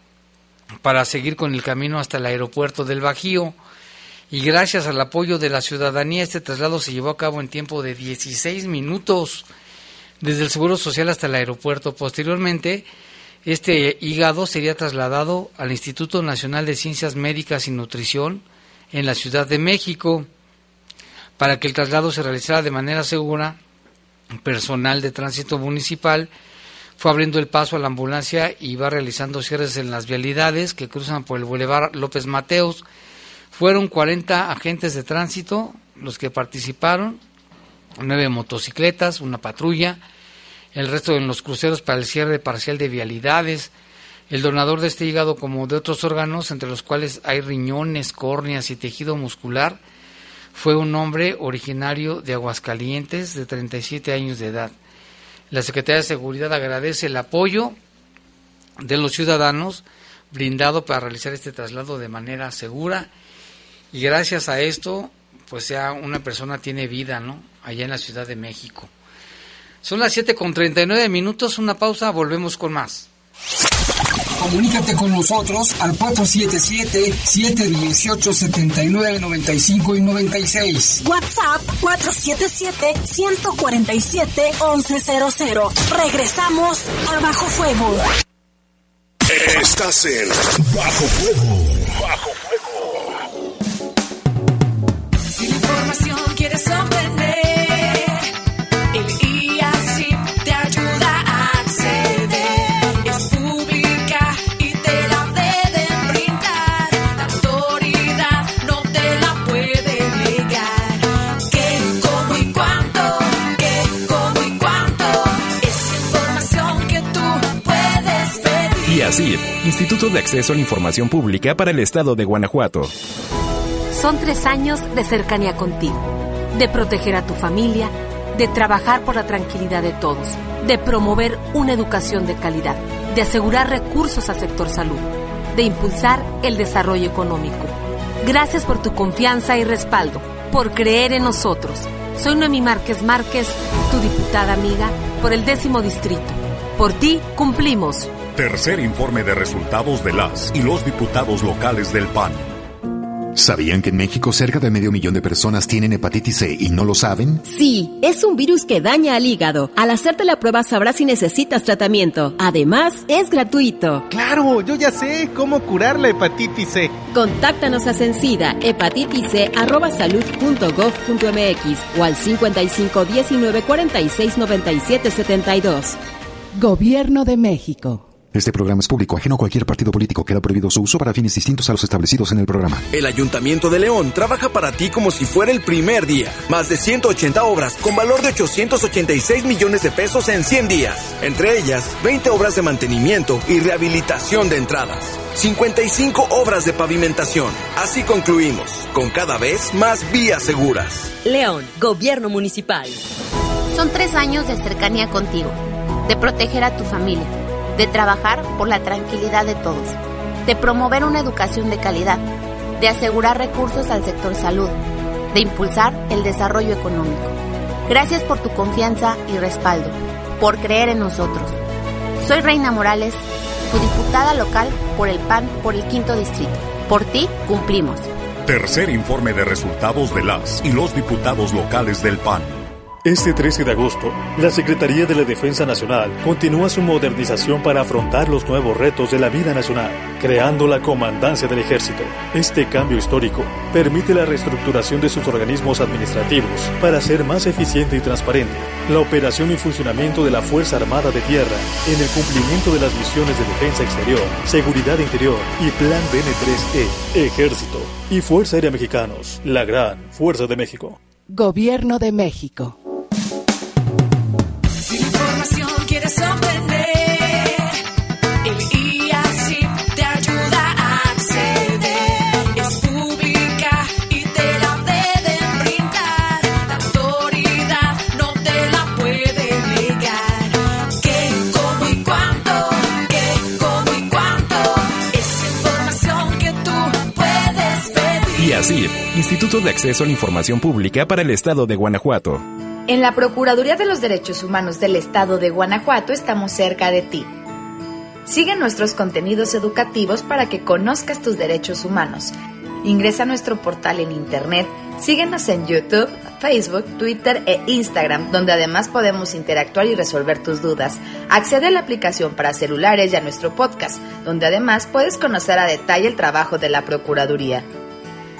para seguir con el camino hasta el aeropuerto del Bajío. Y gracias al apoyo de la ciudadanía, este traslado se llevó a cabo en tiempo de 16 minutos desde el Seguro Social hasta el aeropuerto. Posteriormente, este hígado sería trasladado al Instituto Nacional de Ciencias Médicas y Nutrición en la Ciudad de México para que el traslado se realizara de manera segura. Personal de tránsito municipal fue abriendo el paso a la ambulancia y va realizando cierres en las vialidades que cruzan por el Boulevard López Mateos. Fueron 40 agentes de tránsito los que participaron nueve motocicletas, una patrulla, el resto en los cruceros para el cierre parcial de vialidades. El donador de este hígado, como de otros órganos, entre los cuales hay riñones, córneas y tejido muscular, fue un hombre originario de Aguascalientes de 37 años de edad. La Secretaría de Seguridad agradece el apoyo de los ciudadanos brindado para realizar este traslado de manera segura y gracias a esto pues sea una persona tiene vida, ¿no? Allá en la Ciudad de México. Son las 7 con 39 minutos, una pausa, volvemos con más. Comunícate con nosotros al 477-718-7995 y 96. WhatsApp 477-147-1100. Regresamos a Bajo Fuego. Estás en Bajo Fuego. Bajo quieres obtener, De Acceso a la Información Pública para el Estado de Guanajuato. Son tres años de cercanía contigo de proteger a tu familia, de trabajar por la tranquilidad de todos, de promover una educación de calidad, de asegurar recursos al sector salud, de impulsar el desarrollo económico. Gracias por tu confianza y respaldo, por creer en nosotros. Soy Noemí Márquez Márquez, tu diputada amiga por el décimo distrito. Por ti, cumplimos. Tercer informe de resultados de las y los diputados locales del PAN. ¿Sabían que en México cerca de medio millón de personas tienen hepatitis C y no lo saben? Sí, es un virus que daña al hígado. Al hacerte la prueba sabrás si necesitas tratamiento. Además, es gratuito. Claro, yo ya sé cómo curar la hepatitis C. Contáctanos a Sencida, hepatitisc.gov.mx o al 55 19 46 97 72. Gobierno de México. Este programa es público, ajeno a cualquier partido político. Queda prohibido su uso para fines distintos a los establecidos en el programa. El Ayuntamiento de León trabaja para ti como si fuera el primer día. Más de 180 obras con valor de 886 millones de pesos en 100 días. Entre ellas, 20 obras de mantenimiento y rehabilitación de entradas. 55 obras de pavimentación. Así concluimos, con cada vez más vías seguras. León, Gobierno Municipal. Son tres años de cercanía contigo, de proteger a tu familia de trabajar por la tranquilidad de todos, de promover una educación de calidad, de asegurar recursos al sector salud, de impulsar el desarrollo económico. Gracias por tu confianza y respaldo, por creer en nosotros. Soy Reina Morales, tu diputada local por el PAN por el quinto distrito. Por ti cumplimos. Tercer informe de resultados de las y los diputados locales del PAN. Este 13 de agosto, la Secretaría de la Defensa Nacional continúa su modernización para afrontar los nuevos retos de la vida nacional, creando la Comandancia del Ejército. Este cambio histórico permite la reestructuración de sus organismos administrativos para ser más eficiente y transparente, la operación y funcionamiento de la Fuerza Armada de Tierra en el cumplimiento de las misiones de defensa exterior, seguridad interior y Plan DN3E, Ejército y Fuerza Aérea Mexicanos, la gran Fuerza de México. Gobierno de México. Instituto de Acceso a la Información Pública para el Estado de Guanajuato. En la Procuraduría de los Derechos Humanos del Estado de Guanajuato estamos cerca de ti. Sigue nuestros contenidos educativos para que conozcas tus derechos humanos. Ingresa a nuestro portal en internet, síguenos en YouTube, Facebook, Twitter e Instagram, donde además podemos interactuar y resolver tus dudas. Accede a la aplicación para celulares y a nuestro podcast, donde además puedes conocer a detalle el trabajo de la Procuraduría.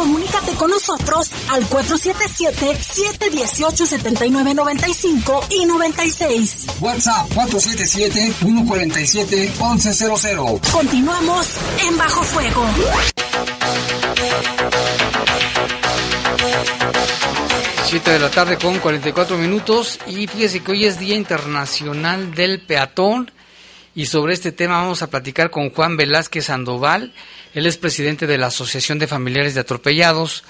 Comunícate con nosotros al 477-718-7995 y 96. WhatsApp 477-147-1100. Continuamos en Bajo Fuego. Siete de la tarde con 44 minutos y fíjese que hoy es Día Internacional del Peatón y sobre este tema vamos a platicar con Juan Velázquez Sandoval, él es presidente de la Asociación de Familiares de Atropellados.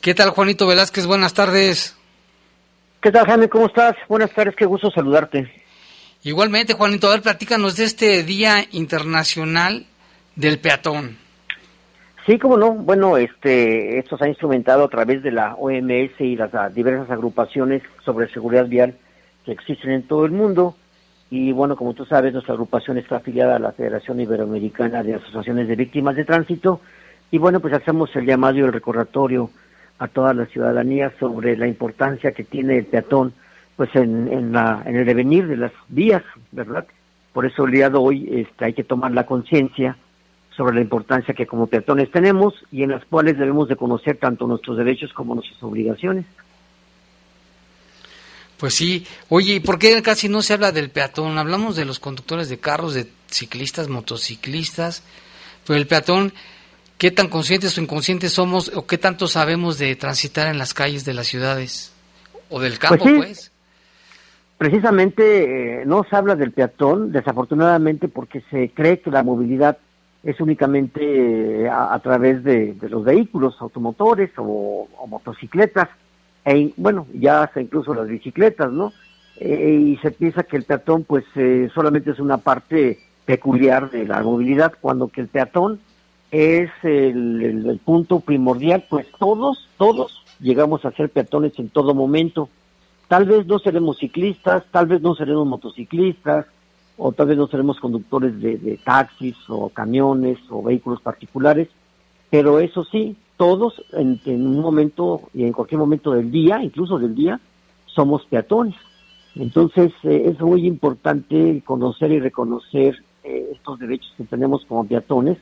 ¿Qué tal Juanito Velázquez? Buenas tardes. ¿Qué tal Jaime? ¿Cómo estás? Buenas tardes, qué gusto saludarte. Igualmente Juanito, a ver, platícanos de este Día Internacional del Peatón. Sí, cómo no. Bueno, este, esto se ha instrumentado a través de la OMS y las diversas agrupaciones sobre seguridad vial que existen en todo el mundo. Y bueno, como tú sabes, nuestra agrupación está afiliada a la Federación Iberoamericana de Asociaciones de Víctimas de Tránsito. Y bueno, pues hacemos el llamado y el recordatorio a toda la ciudadanía sobre la importancia que tiene el peatón pues en, en, la, en el devenir de las vías, ¿verdad? Por eso el día de hoy este, hay que tomar la conciencia sobre la importancia que como peatones tenemos y en las cuales debemos de conocer tanto nuestros derechos como nuestras obligaciones. Pues sí, oye, ¿y por qué casi no se habla del peatón? Hablamos de los conductores de carros, de ciclistas, motociclistas, pero el peatón, ¿qué tan conscientes o inconscientes somos o qué tanto sabemos de transitar en las calles de las ciudades o del campo, pues? Sí. precisamente eh, no se habla del peatón, desafortunadamente, porque se cree que la movilidad es únicamente eh, a, a través de, de los vehículos automotores o, o motocicletas, e bueno, ya hasta incluso las bicicletas, ¿no? Eh, y se piensa que el peatón pues eh, solamente es una parte peculiar de la movilidad, cuando que el peatón es el, punto primordial, pues todos, todos llegamos a ser peatones en todo momento. Tal vez no seremos ciclistas, tal vez no seremos motociclistas, o tal vez no seremos conductores de taxis o camiones o vehículos particulares, pero eso sí, todos en, en un momento y en cualquier momento del día, incluso del día, somos peatones. Entonces eh, es muy importante conocer y reconocer eh, estos derechos que tenemos como peatones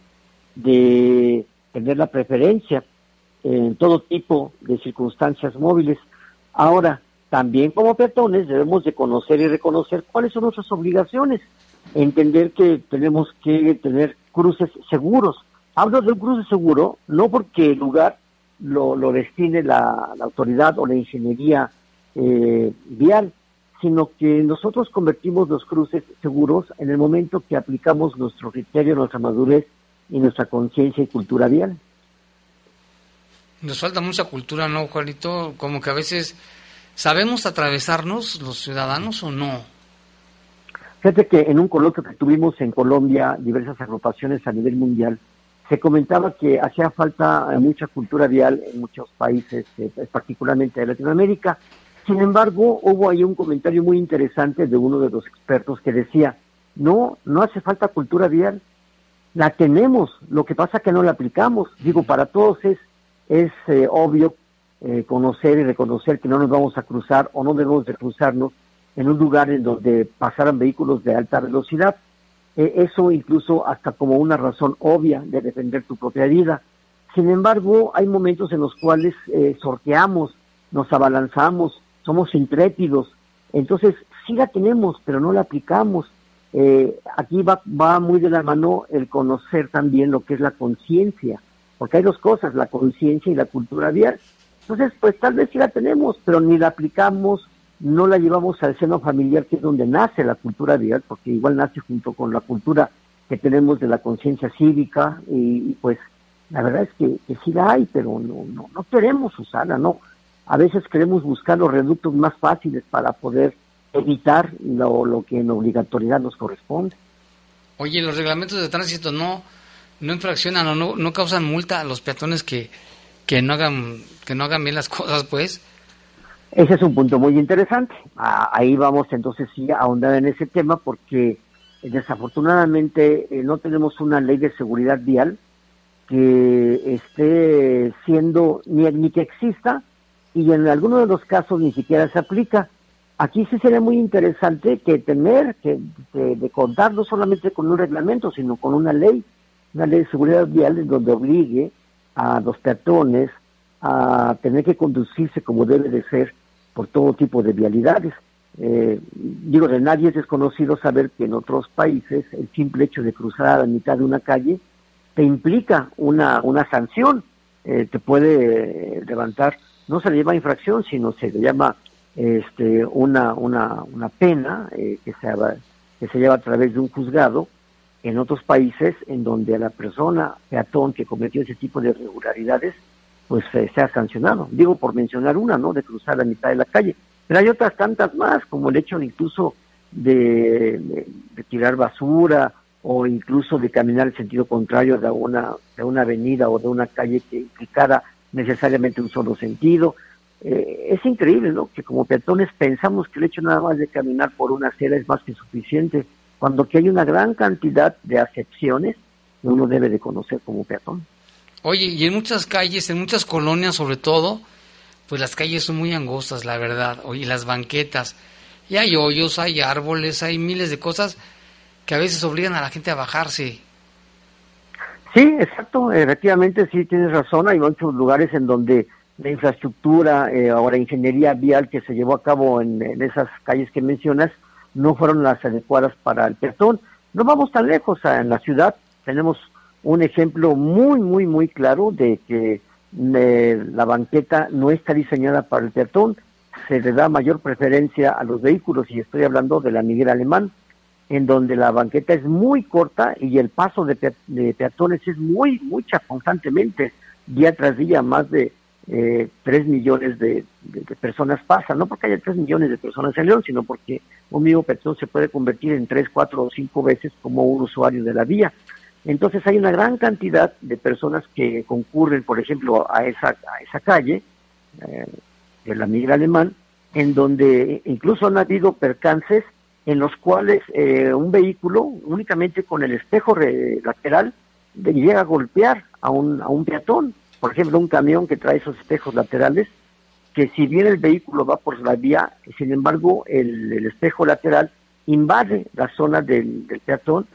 de tener la preferencia en todo tipo de circunstancias móviles. Ahora, también como peatones debemos de conocer y reconocer cuáles son nuestras obligaciones, entender que tenemos que tener cruces seguros. Hablo de un cruce seguro no porque el lugar lo, lo destine la, la autoridad o la ingeniería eh, vial, sino que nosotros convertimos los cruces seguros en el momento que aplicamos nuestro criterio, nuestra madurez y nuestra conciencia y cultura vial. Nos falta mucha cultura, ¿no, Juanito? Como que a veces sabemos atravesarnos los ciudadanos o no. Fíjate que en un coloquio que tuvimos en Colombia, diversas agrupaciones a nivel mundial, se comentaba que hacía falta eh, mucha cultura vial en muchos países, eh, particularmente de Latinoamérica. Sin embargo, hubo ahí un comentario muy interesante de uno de los expertos que decía, no, no hace falta cultura vial, la tenemos, lo que pasa que no la aplicamos. Digo, para todos es, es eh, obvio conocer y reconocer que no nos vamos a cruzar o no debemos de cruzarnos en un lugar en donde pasaran vehículos de alta velocidad. Eh, eso incluso hasta como una razón obvia de defender tu propia vida. Sin embargo, hay momentos en los cuales eh, sorteamos, nos abalanzamos, somos intrépidos. Entonces, sí la tenemos, pero no la aplicamos. Eh, aquí va, va muy de la mano el conocer también lo que es la conciencia, porque hay dos cosas, la conciencia y la cultura vial. Entonces, pues tal vez sí la tenemos, pero ni la aplicamos, no la llevamos al seno familiar, que es donde nace la cultura vial, porque igual nace junto con la cultura que tenemos de la conciencia cívica, y, pues la verdad es que, que sí la hay, pero no, no, no queremos usarla, no. A veces queremos buscar los reductos más fáciles para poder evitar lo, lo que en obligatoriedad nos corresponde. Oye, los reglamentos de tránsito no no infraccionan o no, no causan multa a los peatones que, que no hagan que no hagan bien las *laughs* cosas, pues. Ese es un punto muy interesante. Ah, ahí vamos entonces sí a ahondar en ese tema porque eh, desafortunadamente eh, no tenemos una ley de seguridad vial que esté siendo ni, ni que exista y en algunos de los casos ni siquiera se aplica. Aquí sí sería muy interesante que tener que de contar no solamente con un reglamento, sino con una ley, una ley de seguridad vial en donde obligue a los peatones a tener que conducirse como debe de ser por todo tipo de vialidades. Eh, digo, de nadie es desconocido saber que en otros países el simple hecho de cruzar a la mitad de una calle te implica una, una sanción, eh, te puede eh, levantar, no se le llama infracción, sino se le llama este, una, una, una pena eh, que, se, que se lleva a través de un juzgado en otros países en donde a la persona peatón que cometió ese tipo de irregularidades pues eh, sea sancionado. Digo por mencionar una, ¿no? De cruzar la mitad de la calle. Pero hay otras tantas más, como el hecho incluso de, tirar basura o incluso de caminar en sentido contrario de una, de una avenida o de una calle que implicara necesariamente un solo sentido. Eh, es increíble, ¿no? Que como peatones pensamos que el hecho nada más de caminar por una acera es más que suficiente, cuando que hay una gran cantidad de acepciones que uno debe de conocer como peatón. Oye, y en muchas calles, en muchas colonias sobre todo, pues las calles son muy angostas, la verdad, oye, las banquetas, y hay hoyos, hay árboles, hay miles de cosas que a veces obligan a la gente a bajarse. Sí, exacto, efectivamente sí tienes razón, hay muchos lugares en donde la infraestructura eh, o la ingeniería vial que se llevó a cabo en, en, esas calles que mencionas no fueron las adecuadas para el peatón. No vamos tan lejos, en la ciudad tenemos un ejemplo muy, muy, muy claro de que eh, la banqueta no está diseñada para el peatón. se le da mayor preferencia a los vehículos y estoy hablando de la Miguel Alemán, en donde la banqueta es muy corta y el paso de, de peatones es muy mucha constantemente, día tras día más de eh, 3 millones de, de- de personas pasan, no porque haya 3 millones de personas en León, sino porque un mismo peatón se puede convertir en 3, 4 o 5 veces como un usuario de la vía. Entonces hay una gran cantidad de personas que concurren, por ejemplo, a esa, a esa calle, eh, de la Miguel Alemán, en donde incluso han habido percances en los cuales eh, un vehículo únicamente con el espejo lateral llega a golpear a un, a un peatón. Por ejemplo, un camión que trae esos espejos laterales, que si bien el vehículo va por la vía, sin embargo, el, el espejo lateral invade la zona del peatón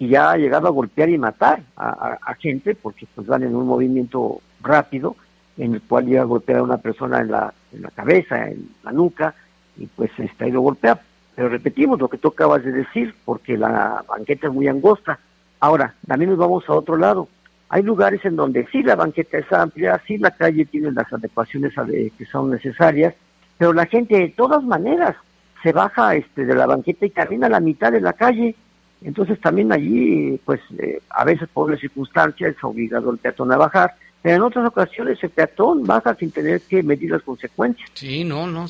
y ya ha llegado a golpear y matar a, a- a gente porque pues van en un movimiento rápido en el cual llega a golpear a una persona en la, en la cabeza, en la nuca y pues está ahí lo golpea. Pero repetimos lo que tú acabas de decir porque la banqueta es muy angosta. Ahora, también nos vamos a otro lado. Hay lugares en donde sí la banqueta es amplia, sí la calle tiene las adecuaciones ade- que son necesarias, pero la gente de todas maneras se baja este de la banqueta y camina a la mitad de la calle. Entonces también allí, pues eh, a veces por las circunstancias es obligado el peatón a bajar, pero en otras ocasiones el peatón baja sin tener que medir las consecuencias. Sí, no, no.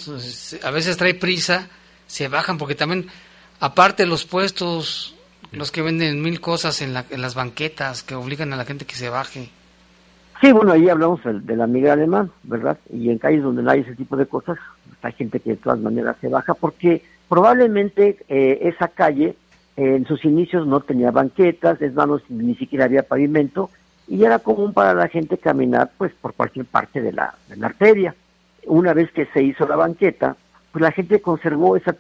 A veces trae prisa, se bajan porque también, aparte los puestos, los que venden mil cosas en, la- en las banquetas que obligan a la gente que se baje. Sí, bueno, ahí hablamos del- de, la migra alemán, ¿verdad? Y en calles donde no hay ese tipo de cosas, hay gente que de todas maneras se baja porque probablemente eh, esa calle en sus inicios no tenía banquetas, es más, ni siquiera había pavimento y era común para la gente caminar pues por cualquier parte de la, de la arteria. Una vez que se hizo la banqueta, pues la gente conservó esa,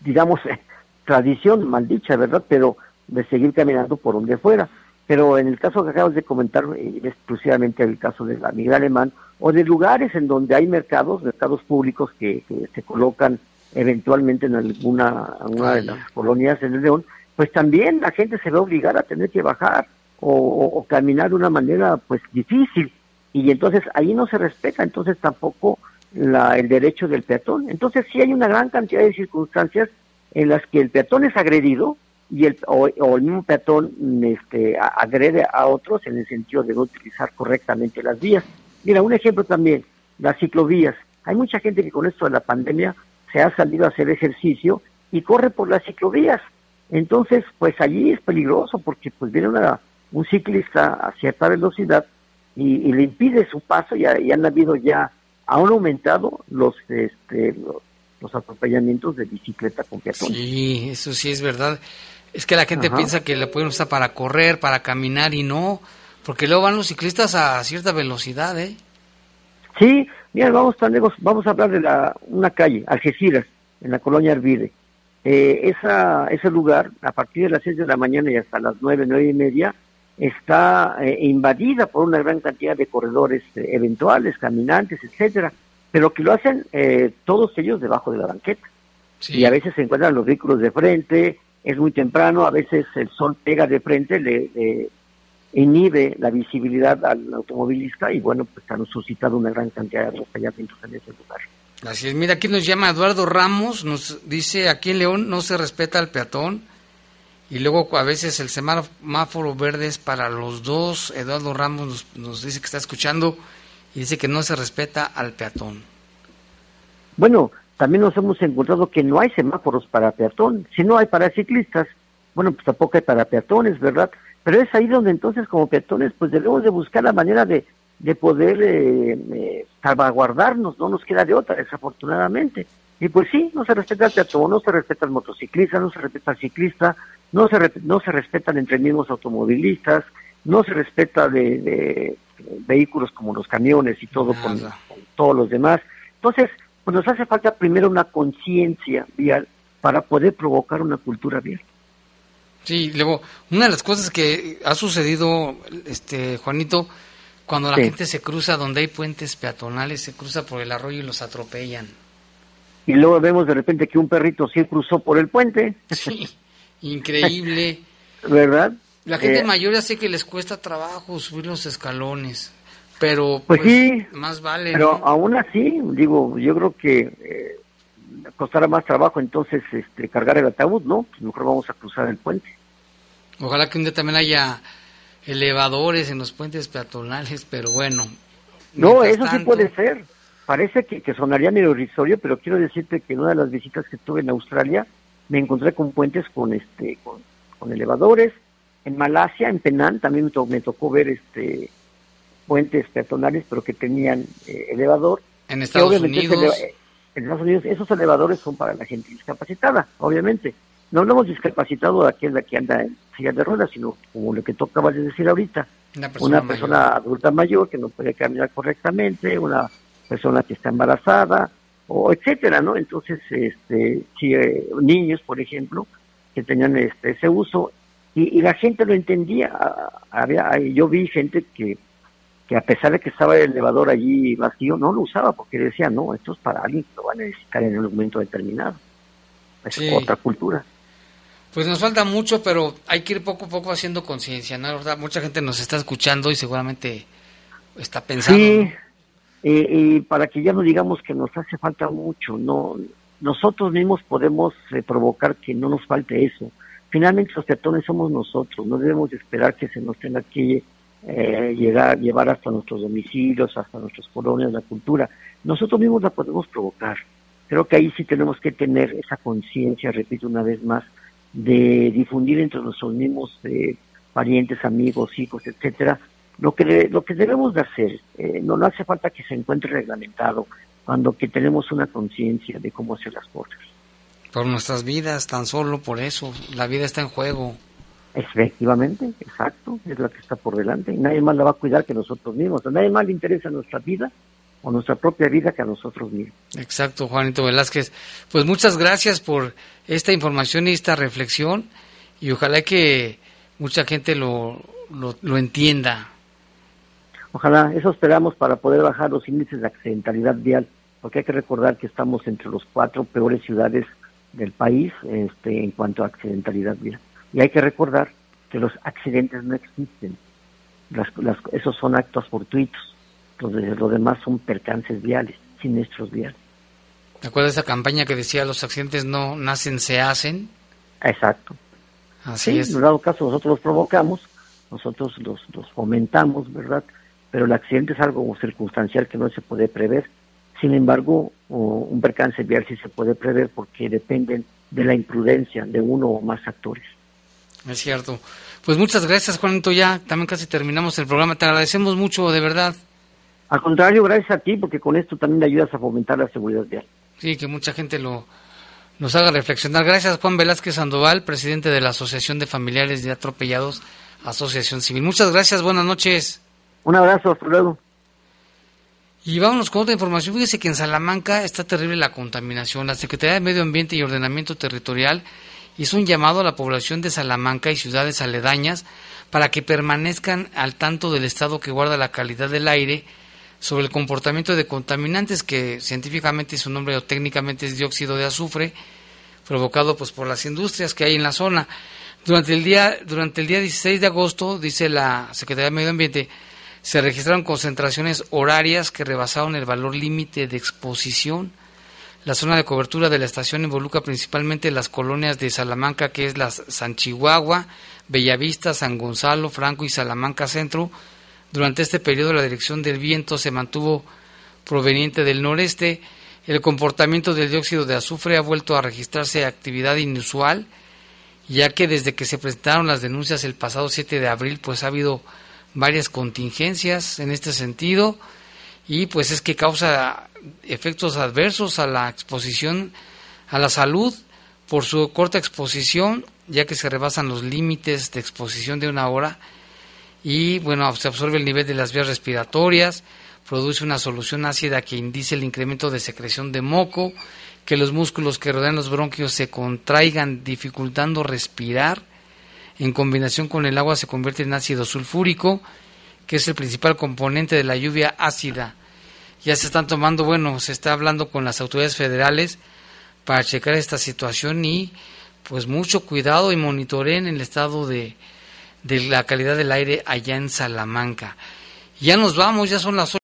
digamos, eh, tradición maldicha, ¿verdad? Pero de seguir caminando por donde fuera. Pero en el caso que acabas de comentar, eh, exclusivamente el caso de la migra alemán, o de lugares en donde hay mercados, mercados públicos que, que se colocan eventualmente en alguna una de las colonias en el León, pues también la gente se ve obligada a tener que bajar o, caminar de una manera pues difícil y entonces ahí no se respeta entonces tampoco la, el derecho del peatón. Entonces sí hay una gran cantidad de circunstancias en las que el peatón es agredido y el, o, o el mismo peatón este, agrede a otros en el sentido de no utilizar correctamente las vías. Mira, un ejemplo también, las ciclovías. Hay mucha gente que con esto de la pandemia se ha salido a hacer ejercicio y corre por las ciclovías. Entonces, pues allí es peligroso porque pues viene una, un ciclista a cierta velocidad y, y le impide su paso y, y han habido ya, aún aumentado los, este, los, los atropellamientos de bicicleta con peatones. Sí, eso sí es verdad. Es que la gente Ajá. piensa que la pueden usar para correr, para caminar y no, porque luego van los ciclistas a cierta velocidad, ¿eh? Sí, mira, vamos tan lejos, vamos a hablar de la, una calle, Algeciras, en la colonia Arvide. Eh, esa, ese lugar, a partir de las 6 de la mañana y hasta las 9, 9 y media, está eh, invadida por una gran cantidad de corredores eh, eventuales, caminantes, etcétera, pero que lo hacen eh, todos ellos debajo de la banqueta. Y a veces se encuentran los vehículos de frente, es muy temprano, a veces el sol pega de frente, le, le inhibe la visibilidad al automovilista y bueno, pues han suscitado una gran cantidad de atropellamientos en ese lugar. Así es, mira, aquí nos llama Eduardo Ramos, nos dice, aquí en León no se respeta al peatón y luego a veces el semáforo verde es para los dos. Eduardo Ramos nos, dice que está escuchando y dice que no se respeta al peatón. Bueno, también nos hemos encontrado que no hay semáforos para peatón. Si no hay para ciclistas, bueno, pues tampoco hay para peatones, ¿verdad? Pero es ahí donde entonces como peatones pues debemos de buscar la manera de, de poder eh, eh, salvaguardarnos, no nos queda de otra, desafortunadamente. Y pues sí, no se respeta el peatón, no se respeta el motociclista, no se respeta el ciclista, no se, re- no se respetan entre mismos automovilistas, no se respeta de, de vehículos como los camiones y todo con, con todos los demás. Entonces, pues nos hace falta primero una conciencia vial para poder provocar una cultura vial. Sí, luego, una de las cosas que ha sucedido, este Juanito, cuando la Sí. gente se cruza donde hay puentes peatonales, se cruza por el arroyo y los atropellan. Y luego vemos de repente que un perrito sí cruzó por el puente, *laughs* Sí, increíble. *laughs* ¿verdad? La gente Eh, mayor ya sé que les cuesta trabajo subir los escalones. pero Pues sí, más vale. Pero ¿no? aún así, digo, yo creo que eh, costará más trabajo entonces este, cargar el ataúd, ¿no? Pues mejor vamos a cruzar el puente. Ojalá que un día también haya elevadores en los puentes peatonales, pero bueno. No, eso sí puede ser. Parece que, que sonaría medio irrisorio, pero quiero decirte que en una de las visitas que tuve en Australia me encontré con puentes con este con, con elevadores. En Malasia, en Penang, también me, to- me tocó ver este puentes peatonales, pero que tenían eh, elevador. En Estados Unidos. en Estados Unidos esos elevadores son para la gente discapacitada, obviamente. No hablamos discapacitado de aquel de que anda en silla de ruedas, sino como lo que tú acabas de decir ahorita, Una persona una persona adulta mayor que no puede caminar correctamente, una persona que está embarazada, o etcétera, ¿no? Entonces, este, si eh, niños, por ejemplo, que tenían este, ese uso, y, y la gente lo entendía. Había, yo vi gente que, que a pesar de que estaba el elevador allí vacío, no lo usaba porque decía, no, esto es para alguien que lo va a necesitar en un momento determinado. Es Sí. otra cultura. Pues nos falta mucho, pero hay que ir poco a poco haciendo conciencia, ¿no? ¿Verdad? Mucha gente nos está escuchando y seguramente está pensando. Sí, y, y para que ya no digamos que nos hace falta mucho, no, nosotros mismos podemos eh, provocar que no nos falte eso. Finalmente los peatones somos nosotros, no debemos esperar que se nos tenga que eh, llegar, llevar hasta nuestros domicilios, hasta nuestras colonias, la cultura. Nosotros mismos la podemos provocar. Creo que ahí sí tenemos que tener esa conciencia, repito una vez más, de difundir entre nuestros mismos eh, parientes, amigos, hijos, etcétera, lo que lo que debemos de hacer. Eh, no, no hace falta que se encuentre reglamentado, cuando que tenemos una conciencia de cómo hacer las cosas. Por nuestras vidas, tan solo por eso. La vida está en juego. Efectivamente, exacto, es la que está por delante y nadie más la va a cuidar que nosotros mismos. A nadie más le interesa nuestra vida o nuestra propia vida que a nosotros mismos. Exacto, Juanito Velázquez. Pues muchas gracias por esta información y esta reflexión y ojalá que mucha gente lo, lo, lo entienda. Ojalá, eso esperamos para poder bajar los índices de accidentalidad vial, porque hay que recordar que estamos entre los cuatro peores ciudades del país este, en cuanto a accidentalidad vial. Y hay que recordar que los accidentes no existen. Las, las- esos son actos fortuitos. Los, de- lo demás son percances viales, siniestros viales. ¿Te acuerdas de esa campaña que decía los accidentes no nacen, se hacen? Exacto. Así sí, es. en dado caso nosotros los provocamos, nosotros los, los fomentamos, ¿verdad? Pero el accidente es algo circunstancial que no se puede prever. Sin embargo, un percance vial sí se puede prever porque dependen de la imprudencia de uno o más actores. Es cierto. Pues muchas gracias, Juanito. Ya también casi terminamos el programa. Te agradecemos mucho, de verdad. Al contrario, gracias a ti porque con esto también le ayudas a fomentar la seguridad vial. Sí, que mucha gente lo nos haga reflexionar. Gracias, Juan Velázquez Sandoval, presidente de la Asociación de Familiares de Atropellados, Asociación Civil. Muchas gracias, buenas noches. Un abrazo, hasta luego. Y vámonos con otra información. Fíjese que en Salamanca está terrible la contaminación. La Secretaría de Medio Ambiente y Ordenamiento Territorial hizo un llamado a la población de Salamanca y ciudades aledañas para que permanezcan al tanto del estado que guarda la calidad del aire sobre el comportamiento de contaminantes que científicamente su nombre o técnicamente es dióxido de azufre provocado pues por las industrias que hay en la zona. Durante el día durante el día 16 de agosto, dice la Secretaría de Medio Ambiente, se registraron concentraciones horarias que rebasaron el valor límite de exposición. La zona de cobertura de la estación involucra principalmente las colonias de Salamanca, que es la San Chihuahua, Bellavista, San Gonzalo, Franco y Salamanca Centro. Durante este periodo la dirección del viento se mantuvo proveniente del noreste. El comportamiento del dióxido de azufre ha vuelto a registrarse actividad inusual, ya que desde que se presentaron las denuncias el pasado 7 de abril, pues ha habido varias contingencias en este sentido y pues es que causa efectos adversos a la exposición a la salud por su corta exposición, ya que se rebasan los límites de exposición de una hora y bueno, se absorbe el nivel de las vías respiratorias, produce una solución ácida que indice el incremento de secreción de moco, que los músculos que rodean los bronquios se contraigan dificultando respirar, en combinación con el agua se convierte en ácido sulfúrico, que es el principal componente de la lluvia ácida. Ya se están tomando, bueno, se está hablando con las autoridades federales para checar esta situación y pues mucho cuidado y monitoreen el estado de, de la calidad del aire allá en Salamanca. Ya nos vamos, ya son las